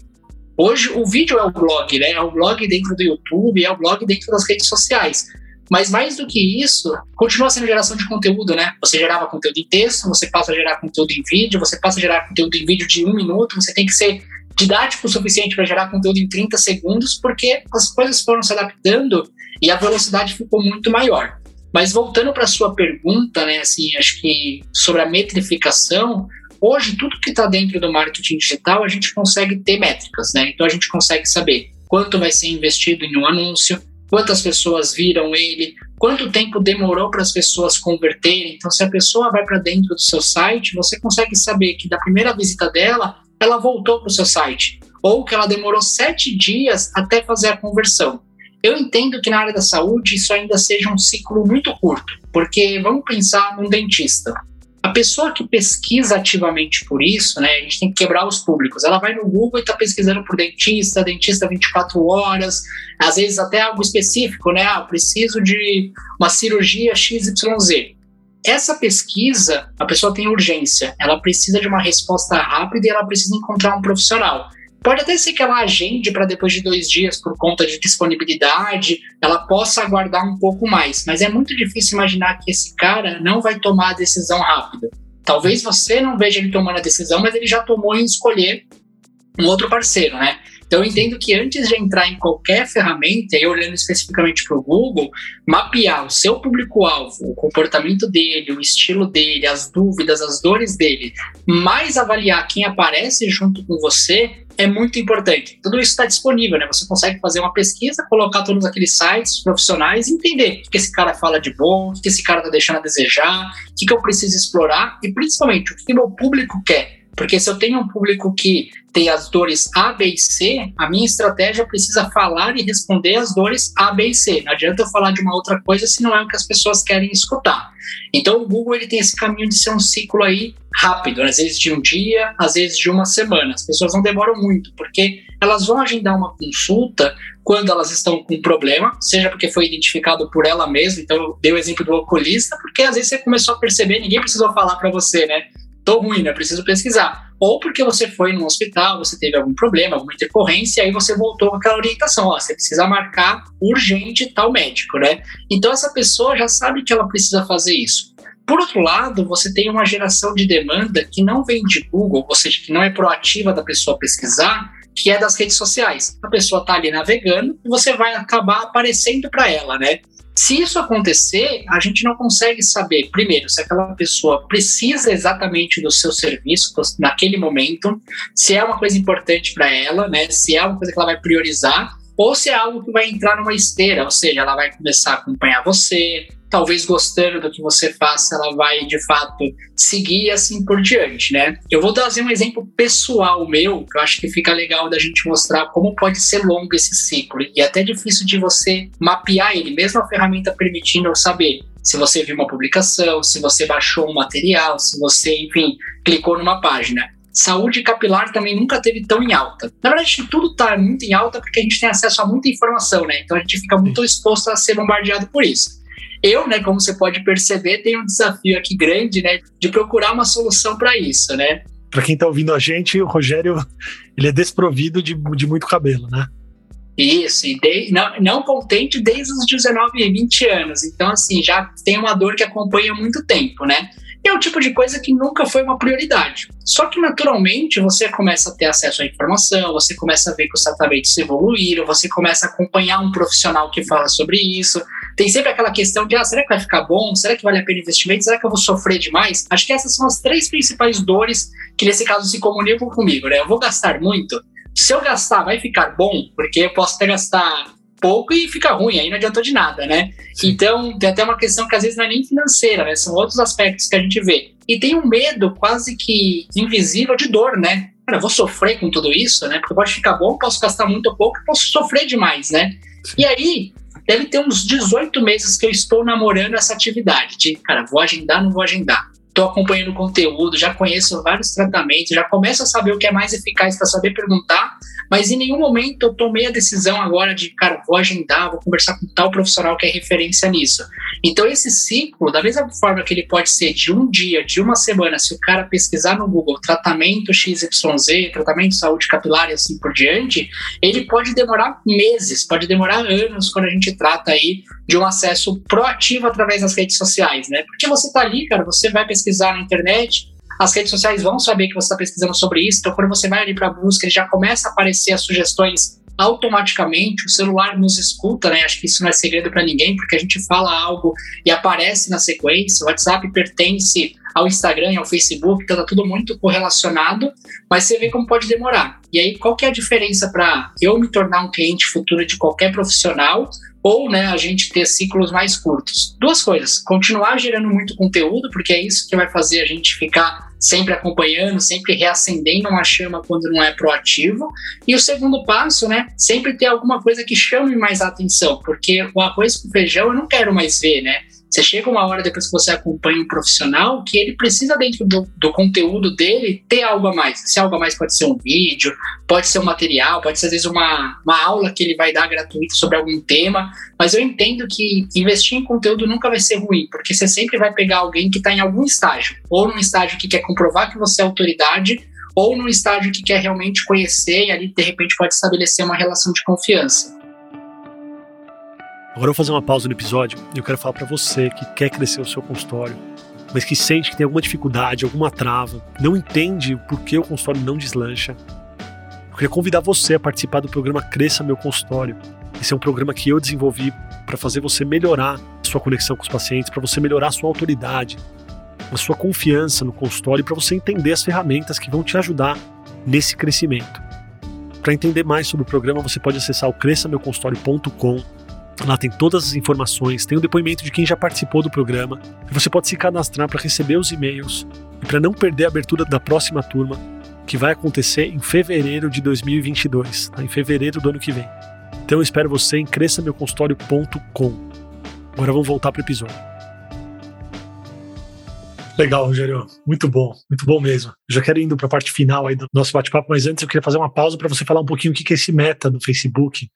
[SPEAKER 2] Hoje, o vídeo é o blog, né? É o blog dentro do YouTube, é o blog dentro das redes sociais. Mas mais do que isso, continua sendo geração de conteúdo, né? Você gerava conteúdo em texto, você passa a gerar conteúdo em vídeo, você passa a gerar conteúdo em vídeo de um minuto, você tem que ser didático o suficiente para gerar conteúdo em 30 segundos, porque as coisas foram se adaptando e a velocidade ficou muito maior. Mas voltando para a sua pergunta, né, assim, acho que sobre a metrificação, hoje tudo que está dentro do marketing digital a gente consegue ter métricas, né? Então a gente consegue saber quanto vai ser investido em um anúncio, quantas pessoas viram ele, quanto tempo demorou para as pessoas converterem. Então, se a pessoa vai para dentro do seu site, você consegue saber que da primeira visita dela, ela voltou para o seu site, ou que ela demorou sete dias até fazer a conversão. Eu entendo que na área da saúde isso ainda seja um ciclo muito curto, porque vamos pensar num dentista. A pessoa que pesquisa ativamente por isso, né, a gente tem que quebrar os públicos. Ela vai no Google e está pesquisando por dentista, dentista 24 horas, às vezes até algo específico, né? Ah, preciso de uma cirurgia XYZ. Essa pesquisa, a pessoa tem urgência, ela precisa de uma resposta rápida e ela precisa encontrar um profissional. Pode até ser que ela agende para depois de dois dias por conta de disponibilidade, ela possa aguardar um pouco mais, mas é muito difícil imaginar que esse cara não vai tomar a decisão rápida. Talvez você não veja ele tomando a decisão, mas ele já tomou em escolher um outro parceiro, né? Então, eu entendo que antes de entrar em qualquer ferramenta, e olhando especificamente para o Google, mapear o seu público-alvo, o comportamento dele, o estilo dele, as dúvidas, as dores dele, mais avaliar quem aparece junto com você, é muito importante. Tudo isso está disponível, né? Você consegue fazer uma pesquisa, colocar todos aqueles sites profissionais, entender o que esse cara fala de bom, o que esse cara está deixando a desejar, o que, que eu preciso explorar e, principalmente, o que meu público quer. Porque se eu tenho um público que tem as dores A, B e C, a minha estratégia precisa falar e responder as dores A, B e C. Não adianta eu falar de uma outra coisa se não é o que as pessoas querem escutar. Então o Google ele tem esse caminho de ser um ciclo aí rápido, às vezes de um dia, às vezes de uma semana. As pessoas não demoram muito, porque elas vão agendar uma consulta quando elas estão com um problema, seja porque foi identificado por ela mesma, então eu dei o exemplo do oculista, porque às vezes você começou a perceber, ninguém precisou falar para você, né? Tô ruim, né? Preciso pesquisar. Ou porque você foi no hospital, você teve algum problema, alguma intercorrência, e aí você voltou com aquela orientação, ó, você precisa marcar urgente tal médico, né? Então essa pessoa já sabe que ela precisa fazer isso. Por outro lado, você tem uma geração de demanda que não vem de Google, ou seja, que não é proativa da pessoa pesquisar, que é das redes sociais. A pessoa está ali navegando e você vai acabar aparecendo para ela, né? Se isso acontecer, a gente não consegue saber, primeiro, se aquela pessoa precisa exatamente do seu serviço naquele momento, se é uma coisa importante para ela, né? Se é uma coisa que ela vai priorizar, ou se é algo que vai entrar numa esteira, ou seja, ela vai começar a acompanhar você, talvez gostando do que você faça, ela vai de fato seguir assim por diante, né? Eu vou trazer um exemplo pessoal meu, que eu acho que fica legal da gente mostrar como pode ser longo esse ciclo e é até difícil de você mapear ele, mesmo a ferramenta permitindo eu saber se você viu uma publicação, se você baixou um material, se você, enfim, clicou numa página. Saúde capilar também nunca teve tão em alta. Na verdade, tudo está muito em alta porque a gente tem acesso a muita informação, né? Então a gente fica muito exposto a ser bombardeado por isso. Eu, né, como você pode perceber, tenho um desafio aqui grande, né, de procurar uma solução para isso, né?
[SPEAKER 1] Para quem está ouvindo a gente, o Rogério, ele é desprovido de, de muito cabelo, né?
[SPEAKER 2] Isso, e de, não, não contente desde os 19 e 20 anos. Então, assim, já tem uma dor que acompanha há muito tempo, né? É o tipo de coisa que nunca foi uma prioridade. Só que naturalmente você começa a ter acesso à informação, você começa a ver que os tratamentos evoluíram, você começa a acompanhar um profissional que fala sobre isso. Tem sempre aquela questão de, ah, será que vai ficar bom? Será que vale a pena investimento? Será que eu vou sofrer demais? Acho que essas são as três principais dores que nesse caso se comunicam comigo, né? Eu vou gastar muito. Se eu gastar, vai ficar bom, porque eu posso até gastar pouco e fica ruim, aí não adiantou de nada, né? Sim. Então, tem até uma questão que às vezes não é nem financeira, né? São outros aspectos que a gente vê. E tem um medo quase que invisível de dor, né? Cara, eu vou sofrer com tudo isso, né? Porque pode ficar bom, posso gastar muito ou pouco, posso sofrer demais, né? Sim. E aí, deve ter uns 18 meses que eu estou namorando essa atividade de, cara, vou agendar, não vou agendar estou acompanhando o conteúdo, já conheço vários tratamentos, já começo a saber o que é mais eficaz para saber perguntar, mas em nenhum momento eu tomei a decisão agora de, cara, vou agendar, vou conversar com tal profissional que é referência nisso. Então, esse ciclo, da mesma forma que ele pode ser de um dia, de uma semana, se o cara pesquisar no Google tratamento XYZ, tratamento de saúde capilar e assim por diante, ele pode demorar meses, pode demorar anos quando a gente trata aí de um acesso proativo através das redes sociais, né? Porque você está ali, cara, você vai pesquisar na internet, as redes sociais vão saber que você está pesquisando sobre isso, então quando você vai ali para a busca, já começa a aparecer as sugestões automaticamente, o celular nos escuta, né? Acho que isso não é segredo para ninguém, porque a gente fala algo e aparece na sequência. O WhatsApp pertence ao Instagram e ao Facebook, então tá tudo muito correlacionado, mas você vê como pode demorar. E aí, qual que é a diferença para eu me tornar um cliente futuro de qualquer profissional ou né, a gente ter ciclos mais curtos. Duas coisas: continuar gerando muito conteúdo, porque é isso que vai fazer a gente ficar sempre acompanhando, sempre reacendendo uma chama quando não é proativo. E o segundo passo, né, sempre ter alguma coisa que chame mais a atenção, porque o arroz com feijão eu não quero mais ver, né? Você chega uma hora depois que você acompanha um profissional que ele precisa, dentro do, do, conteúdo dele, ter algo a mais. Se algo a mais pode ser um vídeo, pode ser um material, pode ser às vezes uma, uma aula que ele vai dar gratuito sobre algum tema. Mas eu entendo que investir em conteúdo nunca vai ser ruim, porque você sempre vai pegar alguém que está em algum estágio, ou num estágio que quer comprovar que você é autoridade, ou num estágio que quer realmente conhecer e ali de repente pode estabelecer uma relação de confiança.
[SPEAKER 1] Agora eu vou fazer uma pausa no episódio e eu quero falar para você que quer crescer o seu consultório, mas que sente que tem alguma dificuldade, alguma trava, não entende por que o consultório não deslancha. Eu queria convidar você a participar do programa Cresça Meu Consultório. Esse é um programa que eu desenvolvi para fazer você melhorar sua conexão com os pacientes, para você melhorar sua autoridade, a sua confiança no consultório para você entender as ferramentas que vão te ajudar nesse crescimento. Para entender mais sobre o programa, você pode acessar o cresçameuconsultório.com. Lá tem todas as informações, tem o depoimento de quem já participou do programa, você pode se cadastrar para receber os e-mails e para não perder a abertura da próxima turma, que vai acontecer em fevereiro de 2022, tá? em fevereiro do ano que vem. Então eu espero você em cresçameuconsultório.com. Agora vamos voltar para o episódio. Legal, Rogério. Muito bom, muito bom mesmo. já quero indo para a parte final aí do nosso bate-papo, mas antes eu queria fazer uma pausa para você falar um pouquinho o que é esse meta do Facebook.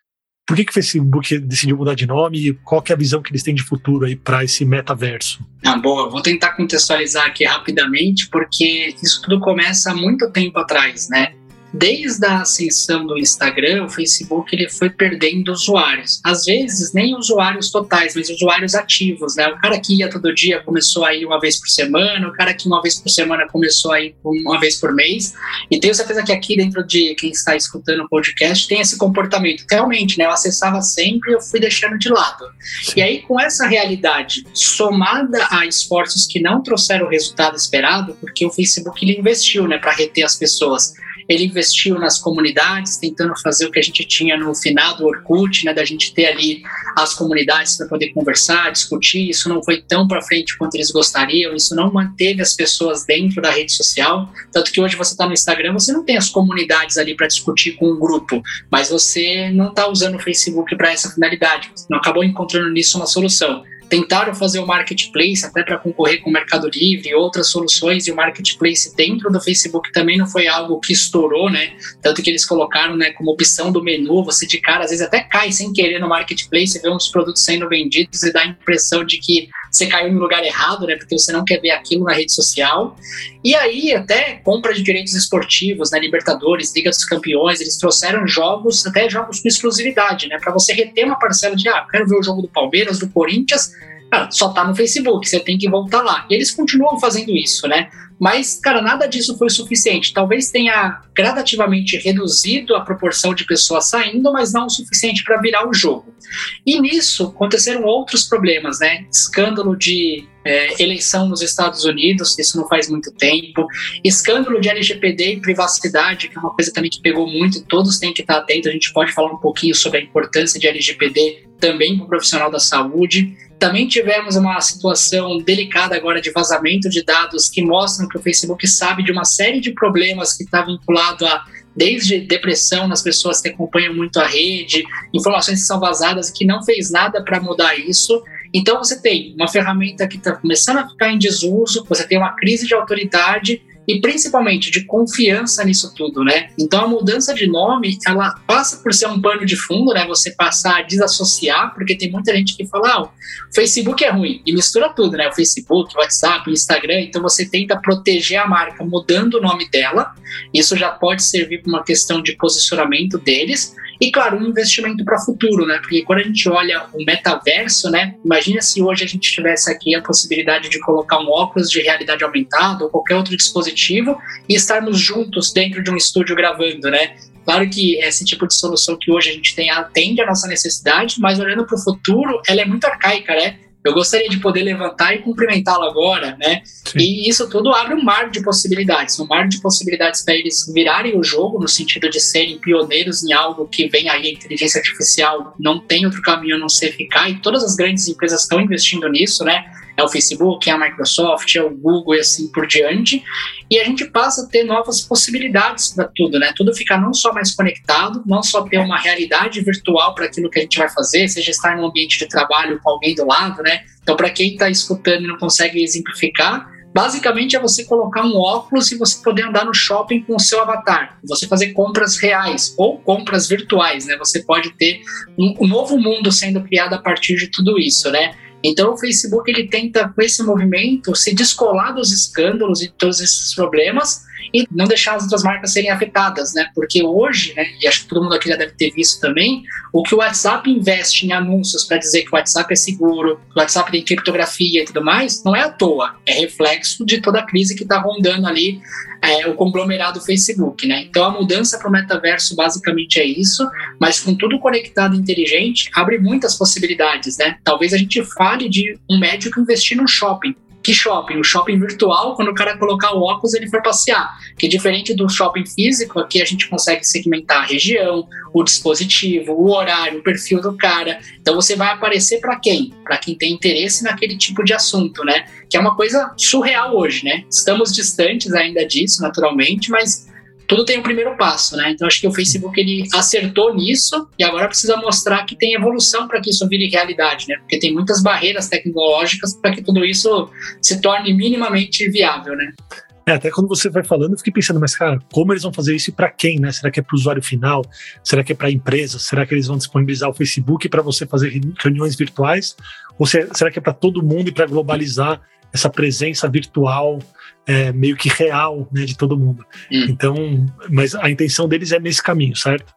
[SPEAKER 1] Por que, que o Facebook decidiu mudar de nome e qual é a visão que eles têm de futuro aí para esse metaverso?
[SPEAKER 2] Ah, boa. Vou tentar contextualizar aqui rapidamente, porque isso tudo começa há muito tempo atrás, né? Desde a ascensão do Instagram, o Facebook ele foi perdendo usuários. Às vezes, nem usuários totais, mas usuários ativos, né? O cara que ia todo dia começou a ir uma vez por semana, o cara que uma vez por semana começou a ir uma vez por mês. E tenho certeza que aqui dentro de quem está escutando o podcast tem esse comportamento. Realmente, né? Eu acessava sempre e eu fui deixando de lado. E aí, com essa realidade somada a esforços que não trouxeram o resultado esperado, porque o Facebook ele investiu, né, para reter as pessoas ele investiu nas comunidades, tentando fazer o que a gente tinha no final do Orkut, né, da gente ter ali as comunidades para poder conversar, discutir. Isso não foi tão para frente quanto eles gostariam, isso não manteve as pessoas dentro da rede social. Tanto que hoje você está no Instagram, você não tem as comunidades ali para discutir com um grupo, mas você não está usando o Facebook para essa finalidade, não acabou encontrando nisso uma solução tentaram fazer o marketplace até para concorrer com o Mercado Livre e outras soluções, e o marketplace dentro do Facebook também não foi algo que estourou, né? Tanto que eles colocaram né, como opção do menu, você de cara às vezes até cai sem querer no marketplace, vê uns produtos sendo vendidos e dá a impressão de que você caiu no lugar errado, né? Porque você não quer ver aquilo na rede social. E aí, até compra de direitos esportivos, né? Libertadores, Liga dos Campeões, eles trouxeram jogos, até jogos com exclusividade, né? Para você reter uma parcela de, ah, quero ver o jogo do Palmeiras, do Corinthians, Cara, só tá no Facebook, você tem que voltar lá. E eles continuam fazendo isso, né? Mas, cara, nada disso foi suficiente. Talvez tenha gradativamente reduzido a proporção de pessoas saindo, mas não o suficiente para virar o jogo. E nisso aconteceram outros problemas, né? Escândalo de é, eleição nos Estados Unidos, isso não faz muito tempo. Escândalo de LGPD e privacidade, que é uma coisa também que pegou muito, todos têm que estar atentos. A gente pode falar um pouquinho sobre a importância de LGPD também para o profissional da saúde. Também tivemos uma situação delicada agora de vazamento de dados que mostram que o Facebook sabe de uma série de problemas que está vinculado a desde depressão nas pessoas que acompanham muito a rede, informações que são vazadas e que não fez nada para mudar isso. Então você tem uma ferramenta que está começando a ficar em desuso, você tem uma crise de autoridade e principalmente de confiança nisso tudo, né? Então a mudança de nome, ela passa por ser um pano de fundo, né? Você passar a desassociar, porque tem muita gente que fala, ah, o Facebook é ruim e mistura tudo, né? O Facebook, o WhatsApp, o Instagram, então você tenta proteger a marca mudando o nome dela. Isso já pode servir para uma questão de posicionamento deles e, claro, um investimento para o futuro, né? Porque quando a gente olha o metaverso, né? Imagina se hoje a gente tivesse aqui a possibilidade de colocar um óculos de realidade aumentada ou qualquer outro dispositivo e estarmos juntos dentro de um estúdio gravando, né? Claro que esse tipo de solução que hoje a gente tem atende a nossa necessidade, mas olhando para o futuro, ela é muito arcaica, né? Eu gostaria de poder levantar e cumprimentá-lo agora, né? Sim. E isso tudo abre um mar de possibilidades, um mar de possibilidades para eles virarem o jogo no sentido de serem pioneiros em algo que vem aí a inteligência artificial, não tem outro caminho a não ser ficar, e todas as grandes empresas estão investindo nisso, né? É o Facebook, é a Microsoft, é o Google e assim por diante. E a gente passa a ter novas possibilidades para tudo, né? Tudo ficar não só mais conectado, não só ter uma realidade virtual para aquilo que a gente vai fazer, seja estar em um ambiente de trabalho com alguém do lado, né? Então, para quem está escutando e não consegue exemplificar, basicamente é você colocar um óculos e você poder andar no shopping com o seu avatar, você fazer compras reais ou compras virtuais, né? Você pode ter um novo mundo sendo criado a partir de tudo isso, né? Então o Facebook ele tenta com esse movimento se descolar dos escândalos e todos esses problemas e não deixar as outras marcas serem afetadas, né? Porque hoje, né, e acho que todo mundo aqui já deve ter visto também, o que o WhatsApp investe em anúncios para dizer que o WhatsApp é seguro, que o WhatsApp tem criptografia e tudo mais, não é à toa, é reflexo de toda a crise que está rondando ali é, o conglomerado Facebook, né? Então a mudança para o metaverso basicamente é isso, mas com tudo conectado e inteligente, abre muitas possibilidades, né? Talvez a gente fale de um médico investir num shopping, que shopping? O shopping virtual, quando o cara colocar o óculos, ele for passear. Que diferente do shopping físico, aqui a gente consegue segmentar a região, o dispositivo, o horário, o perfil do cara. Então você vai aparecer para quem? Para quem tem interesse naquele tipo de assunto, né? Que é uma coisa surreal hoje, né? Estamos distantes ainda disso, naturalmente, mas tudo tem um primeiro passo, né? Então acho que o Facebook ele acertou nisso e agora precisa mostrar que tem evolução para que isso vire realidade, né? Porque tem muitas barreiras tecnológicas para que tudo isso se torne minimamente viável, né?
[SPEAKER 1] É, até quando você vai falando, eu fiquei pensando, mas cara, como eles vão fazer isso e para quem, né? Será que é para o usuário final? Será que é para empresas? Será que eles vão disponibilizar o Facebook para você fazer reuniões virtuais? Ou será que é para todo mundo e para globalizar essa presença virtual é, meio que real né, de todo mundo. Hum. Então, mas a intenção deles é nesse caminho, certo?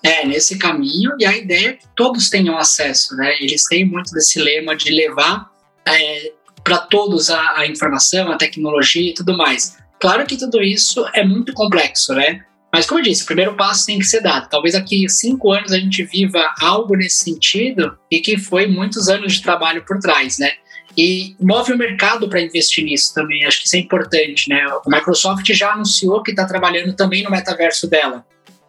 [SPEAKER 2] É, nesse caminho, e a ideia é que todos tenham acesso, né? Eles têm muito desse lema de levar é, para todos a, a, informação, a tecnologia e tudo mais. Claro que tudo isso é muito complexo, né? Mas, como eu disse, o primeiro passo tem que ser dado. Talvez aqui cinco anos a gente viva algo nesse sentido e que foi muitos anos de trabalho por trás, né? E move o mercado para investir nisso também. Acho que isso é importante, né? A Microsoft já anunciou que está trabalhando também no metaverso dela.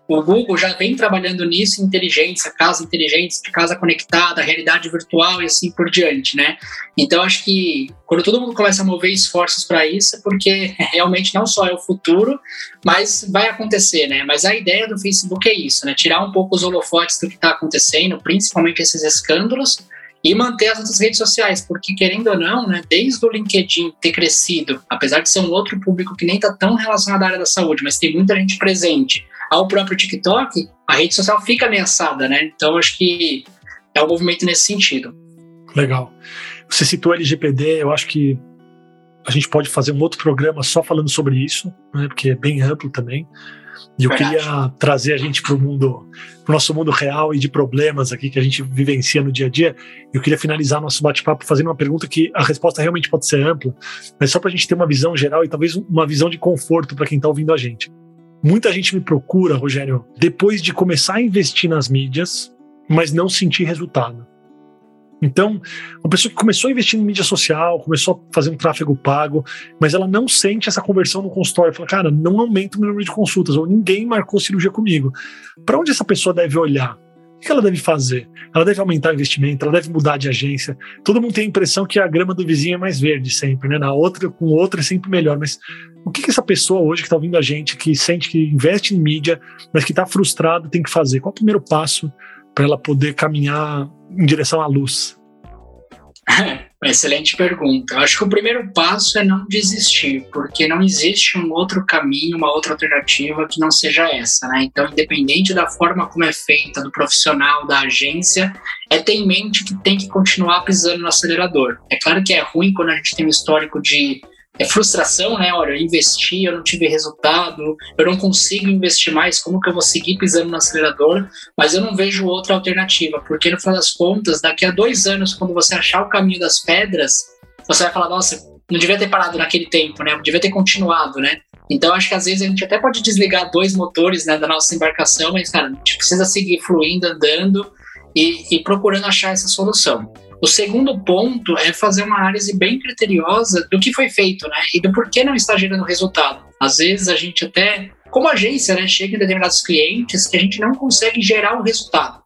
[SPEAKER 2] O Google já vem trabalhando nisso, inteligência, casa inteligente, casa conectada, realidade virtual e assim por diante, né? Então acho que quando todo mundo começa a mover esforços para isso, é porque realmente não só é o futuro, mas vai acontecer, né? Mas a ideia do Facebook é isso, né? Tirar um pouco os holofotes do que está acontecendo, principalmente esses escândalos, e manter as outras redes sociais, porque querendo ou não, né, desde o LinkedIn ter crescido, apesar de ser um outro público que nem está tão relacionado à área da saúde, mas tem muita gente presente, ao próprio TikTok, a rede social fica ameaçada, né? Então acho que é um movimento nesse sentido.
[SPEAKER 1] Legal. Você citou LGPD, eu acho que a gente pode fazer um outro programa só falando sobre isso, né, porque é bem amplo também. E eu queria trazer a gente para o mundo, pro nosso mundo real e de problemas aqui que a gente vivencia no dia a dia. Eu queria finalizar nosso bate-papo fazendo uma pergunta que a resposta realmente pode ser ampla, mas só para a gente ter uma visão geral e talvez uma visão de conforto para quem está ouvindo a gente. Muita gente me procura, Rogério, depois de começar a investir nas mídias, mas não sentir resultado. Então, uma pessoa que começou a investir em mídia social, começou a fazer um tráfego pago, mas ela não sente essa conversão no consultório, fala, cara, não aumenta o meu número de consultas, ou ninguém marcou cirurgia comigo. Para onde essa pessoa deve olhar? O que ela deve fazer? Ela deve aumentar o investimento, ela deve mudar de agência. Todo mundo tem a impressão que a grama do vizinho é mais verde sempre, né? Na outra, com outra é sempre melhor. Mas o que, que essa pessoa hoje que está ouvindo a gente, que sente que investe em mídia, mas que está frustrado, tem que fazer? Qual é o primeiro passo para ela poder caminhar em direção à luz?
[SPEAKER 2] Excelente pergunta. Acho que o primeiro passo é não desistir, porque não existe um outro caminho, uma outra alternativa que não seja essa, né? Então, independente da forma como é feita, do profissional, da agência, é ter em mente que tem que continuar pisando no acelerador. É claro que é ruim quando a gente tem um histórico de é frustração, né? Olha, eu investi, eu não tive resultado, eu não consigo investir mais, como que eu vou seguir pisando no acelerador? Mas eu não vejo outra alternativa, porque no final das contas, daqui a dois anos, quando você achar o caminho das pedras, você vai falar, nossa, não devia ter parado naquele tempo, né? Eu devia ter continuado, né? Então, acho que às vezes a gente até pode desligar dois motores né, da nossa embarcação, mas, cara, a gente precisa seguir fluindo, andando e, e procurando achar essa solução. O segundo ponto é fazer uma análise bem criteriosa do que foi feito, né? E do porquê não está gerando resultado. Às vezes a gente até, como agência, né, chega em determinados clientes que a gente não consegue gerar o resultado.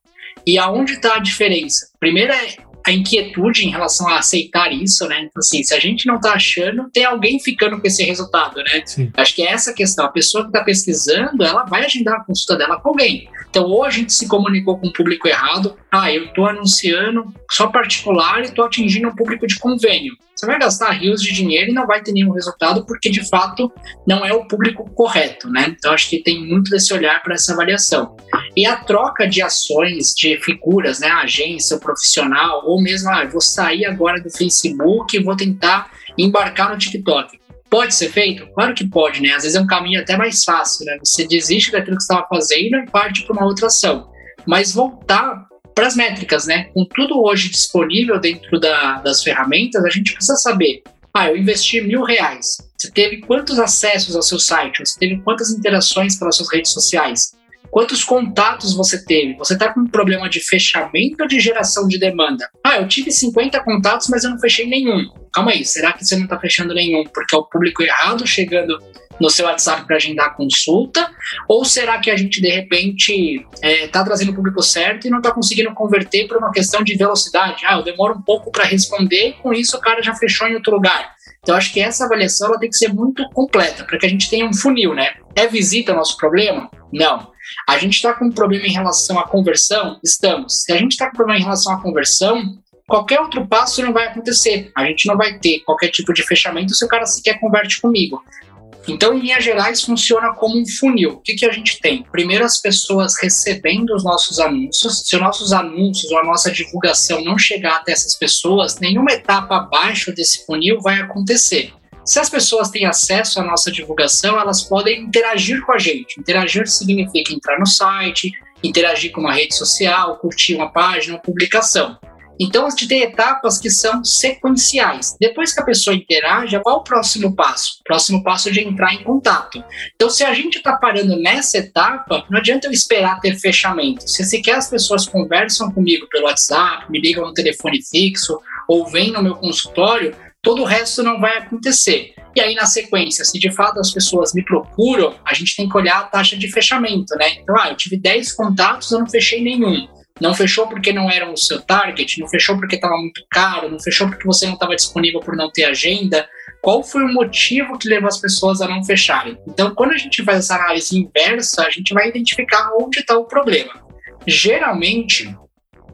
[SPEAKER 2] E aonde está a diferença? Primeiro é a inquietude em relação a aceitar isso, né? Então, assim, se a gente não está achando, tem alguém ficando com esse resultado, né? Sim. Acho que é essa a questão. A pessoa que está pesquisando, ela vai agendar a consulta dela com alguém. Então, ou a gente se comunicou com o público errado, ah, eu estou anunciando só particular e estou atingindo um público de convênio. Você vai gastar rios de dinheiro e não vai ter nenhum resultado porque, de fato, não é o público correto, né? Então, acho que tem muito desse olhar para essa avaliação. E a troca de ações, de figuras, né? Agência, profissional, ou mesmo, ah, vou sair agora do Facebook e vou tentar embarcar no TikTok. Pode ser feito? Claro que pode, né? Às vezes é um caminho até mais fácil, né? Você desiste daquilo que você estava fazendo e parte para uma outra ação. Mas voltar para as métricas, né? Com tudo hoje disponível dentro da, das ferramentas, a gente precisa saber. Ah, eu investi mil reais. Você teve quantos acessos ao seu site? Você teve quantas interações pelas suas redes sociais? Quantos contatos você teve? Você está com um problema de fechamento ou de geração de demanda? Ah, eu tive 50 contatos, mas eu não fechei nenhum. Calma aí, será que você não está fechando nenhum porque é o público errado chegando no seu WhatsApp para agendar consulta? Ou será que a gente, de repente, está é, tá trazendo o público certo e não está conseguindo converter por uma questão de velocidade? Ah, eu demoro um pouco para responder com isso o cara já fechou em outro lugar. Então, acho que essa avaliação ela tem que ser muito completa para que a gente tenha um funil, né? É visita o nosso problema? Não. A gente está com um problema em relação à conversão? Estamos. Se a gente está com problema em relação à conversão, qualquer outro passo não vai acontecer. A gente não vai ter qualquer tipo de fechamento se o cara sequer converte comigo. Então, em linhas gerais, funciona como um funil. O que, que a gente tem? Primeiro, as pessoas recebendo os nossos anúncios. Se os nossos anúncios ou a nossa divulgação não chegar até essas pessoas, nenhuma etapa abaixo desse funil vai acontecer. Se as pessoas têm acesso à nossa divulgação, elas podem interagir com a gente. Interagir significa entrar no site, interagir com uma rede social, curtir uma página, uma publicação. Então, a gente tem etapas que são sequenciais. Depois que a pessoa interage, qual é o próximo passo? O próximo passo é de entrar em contato. Então, se a gente está parando nessa etapa, não adianta eu esperar ter fechamento. Se sequer as pessoas conversam comigo pelo WhatsApp, me ligam no telefone fixo ou vêm no meu consultório, todo o resto não vai acontecer. E aí, na sequência, se de fato as pessoas me procuram, a gente tem que olhar a taxa de fechamento, né? Então, ah, eu tive 10 contatos, eu não fechei nenhum. Não fechou porque não era o seu target, não fechou porque estava muito caro, não fechou porque você não estava disponível por não ter agenda. Qual foi o motivo que levou as pessoas a não fecharem? Então, quando a gente faz essa análise inversa, a gente vai identificar onde está o problema. Geralmente,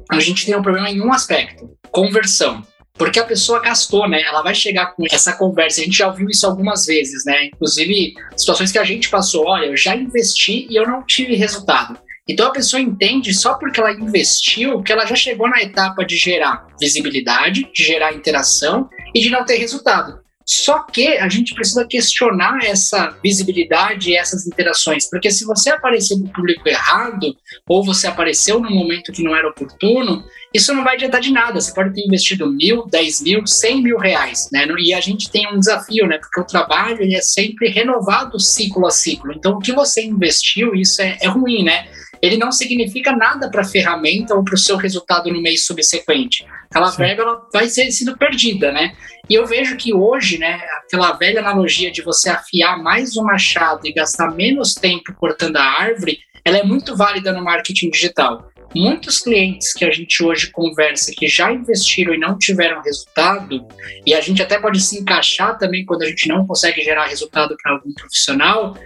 [SPEAKER 2] a gente tem um problema em um aspecto: conversão. Porque a pessoa gastou, né? Ela vai chegar com essa conversa. A gente já ouviu isso algumas vezes, né? Inclusive, situações que a gente passou: olha, eu já investi e eu não tive resultado. Então a pessoa entende só porque ela investiu que ela já chegou na etapa de gerar visibilidade, de gerar interação e de não ter resultado. Só que a gente precisa questionar essa visibilidade e essas interações, porque se você aparecer no público errado, ou você apareceu num momento que não era oportuno, isso não vai adiantar de nada. Você pode ter investido mil, dez mil, cem mil reais, né? E a gente tem um desafio, né? Porque o trabalho ele é sempre renovado ciclo a ciclo. Então, o que você investiu, isso é, é ruim, né? Ele não significa nada para a ferramenta ou para o seu resultado no mês subsequente. Aquela Sim. verba ela vai ser sido perdida, né? E eu vejo que hoje, né, aquela velha analogia de você afiar mais o machado e gastar menos tempo cortando a árvore, ela é muito válida no marketing digital. Muitos clientes que a gente hoje conversa que já investiram e não tiveram resultado, e a gente até pode se encaixar também quando a gente não consegue gerar resultado para algum profissional,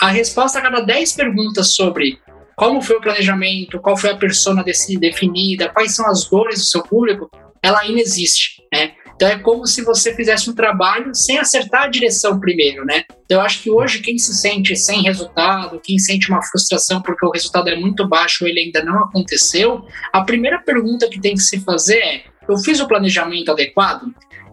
[SPEAKER 2] a resposta a cada 10 perguntas sobre como foi o planejamento, qual foi a persona definida, quais são as dores do seu público, ela ainda existe, né? Então é como se você fizesse um trabalho sem acertar a direção primeiro, né? Então eu acho que hoje quem se sente sem resultado, quem sente uma frustração porque o resultado é muito baixo ou ele ainda não aconteceu, a primeira pergunta que tem que se fazer é: eu fiz o planejamento adequado?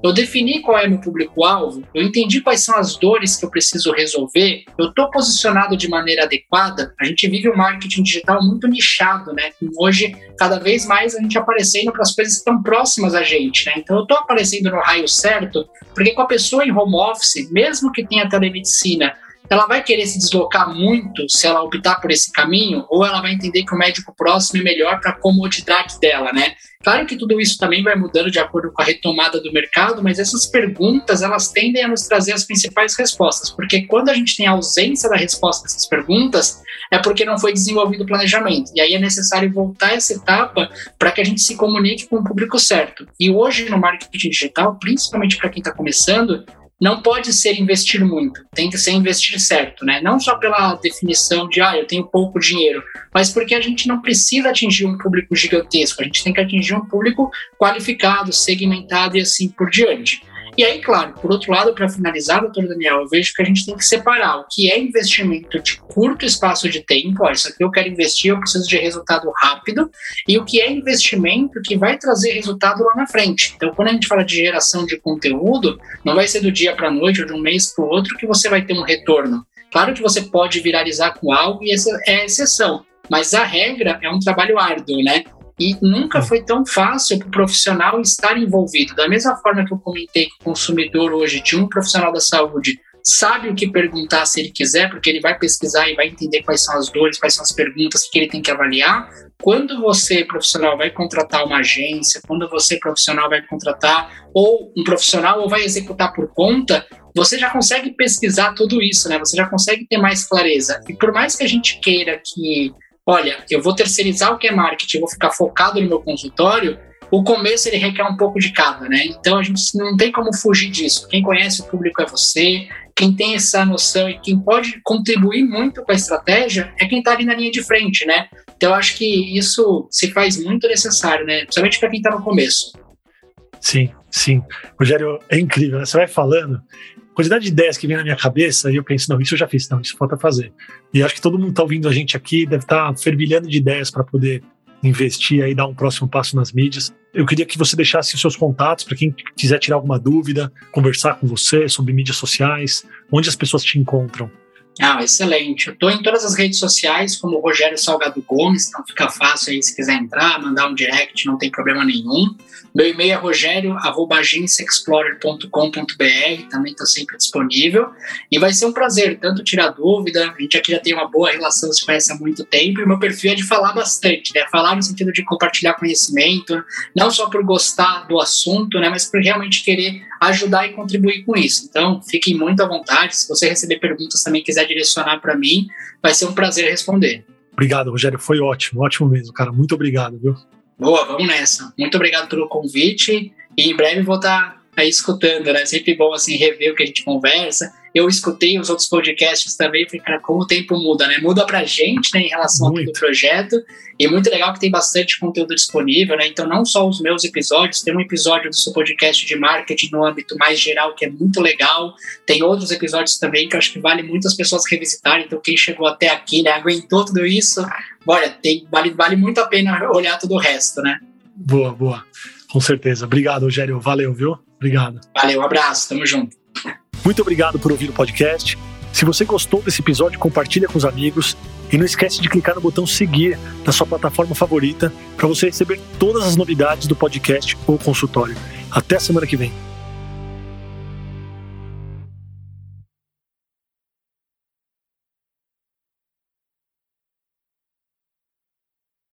[SPEAKER 2] Eu defini qual é meu público-alvo, eu entendi quais são as dores que eu preciso resolver, eu estou posicionado de maneira adequada. A gente vive um marketing digital muito nichado, né? Hoje, cada vez mais a gente aparecendo para as coisas que estão próximas a gente, né? Então, eu estou aparecendo no raio certo, porque com a pessoa em home office, mesmo que tenha telemedicina, ela vai querer se deslocar muito se ela optar por esse caminho, ou ela vai entender que o médico próximo é melhor para a comodidade dela, né? Claro que tudo isso também vai mudando de acordo com a retomada do mercado, mas essas perguntas elas tendem a nos trazer as principais respostas, porque quando a gente tem a ausência da resposta dessas perguntas, é porque não foi desenvolvido o planejamento. E aí é necessário voltar essa etapa para que a gente se comunique com o público certo. E hoje no marketing digital, principalmente para quem está começando, não pode ser investir muito, tem que ser investir certo, né? Não só pela definição de, ah, eu tenho pouco dinheiro, mas porque a gente não precisa atingir um público gigantesco, a gente tem que atingir um público qualificado, segmentado e assim por diante. E aí, claro, por outro lado, para finalizar, doutor Daniel, eu vejo que a gente tem que separar o que é investimento de curto espaço de tempo, ó, isso aqui eu quero investir, eu preciso de resultado rápido, e o que é investimento que vai trazer resultado lá na frente. Então, quando a gente fala de geração de conteúdo, não vai ser do dia para a noite ou de um mês para o outro que você vai ter um retorno. Claro que você pode viralizar com algo e essa é a exceção, mas a regra é um trabalho árduo, né? E nunca foi tão fácil para o profissional estar envolvido. Da mesma forma que eu comentei que o consumidor hoje de um profissional da saúde sabe o que perguntar se ele quiser, porque ele vai pesquisar e vai entender quais são as dores, quais são as perguntas que ele tem que avaliar. Quando você, profissional, vai contratar uma agência, quando você, profissional, vai contratar ou um profissional ou vai executar por conta, você já consegue pesquisar tudo isso, né? Você já consegue ter mais clareza. E por mais que a gente queira que olha, eu vou terceirizar o que é marketing, vou ficar focado no meu consultório, o começo ele requer um pouco de cada, né? Então a gente não tem como fugir disso. Quem conhece o público é você, quem tem essa noção e quem pode contribuir muito com a estratégia é quem está ali na linha de frente, né? Então eu acho que isso se faz muito necessário, né? Principalmente para quem está no começo.
[SPEAKER 1] Sim, sim. Rogério, é incrível, né? Você vai falando, quantidade de ideias que vem na minha cabeça e eu penso, não, isso eu já fiz, não, isso falta fazer. E acho que todo mundo está ouvindo a gente aqui deve estar tá fervilhando de ideias para poder investir aí, dar um próximo passo nas mídias. Eu queria que você deixasse os seus contatos para quem quiser tirar alguma dúvida, conversar com você sobre mídias sociais, onde as pessoas te encontram.
[SPEAKER 2] Ah, excelente. Eu estou em todas as redes sociais como Rogério Salgado Gomes, então fica fácil aí se quiser entrar, mandar um direct, não tem problema nenhum. Meu e-mail é rogério.agenciaexplorer.com.br, também está sempre disponível. E vai ser um prazer tanto tirar dúvida, a gente aqui já tem uma boa relação, se conhece há muito tempo, e meu perfil é de falar bastante, né? Falar no sentido de compartilhar conhecimento, não só por gostar do assunto, né? Mas por realmente querer ajudar e contribuir com isso. Então, fiquem muito à vontade. Se você receber perguntas também quiser direcionar para mim, vai ser um prazer responder.
[SPEAKER 1] Obrigado, Rogério. Foi ótimo, ótimo mesmo, cara. Muito obrigado, viu?
[SPEAKER 2] Boa, vamos nessa. Muito obrigado pelo convite e em breve vou estar aí escutando, né? Sempre bom assim rever o que a gente conversa eu escutei os outros podcasts também falei, cara, como o tempo muda, né? Muda pra gente, né, em relação muito. ao projeto. E é muito legal que tem bastante conteúdo disponível, né? Então, não só os meus episódios, tem um episódio do seu podcast de marketing no âmbito mais geral, que é muito legal. Tem outros episódios também que eu acho que vale muitas pessoas revisitarem. Então, quem chegou até aqui, né, aguentou tudo isso, olha, tem, vale, vale muito a pena olhar todo o resto, né?
[SPEAKER 1] Boa, boa. Com certeza. Obrigado, Rogério. Valeu, viu? Obrigado.
[SPEAKER 2] Valeu, um abraço. Tamo junto.
[SPEAKER 1] Muito obrigado por ouvir o podcast. Se você gostou desse episódio, compartilha com os amigos e não esquece de clicar no botão seguir na sua plataforma favorita para você receber todas as novidades do podcast ou consultório. Até semana que vem.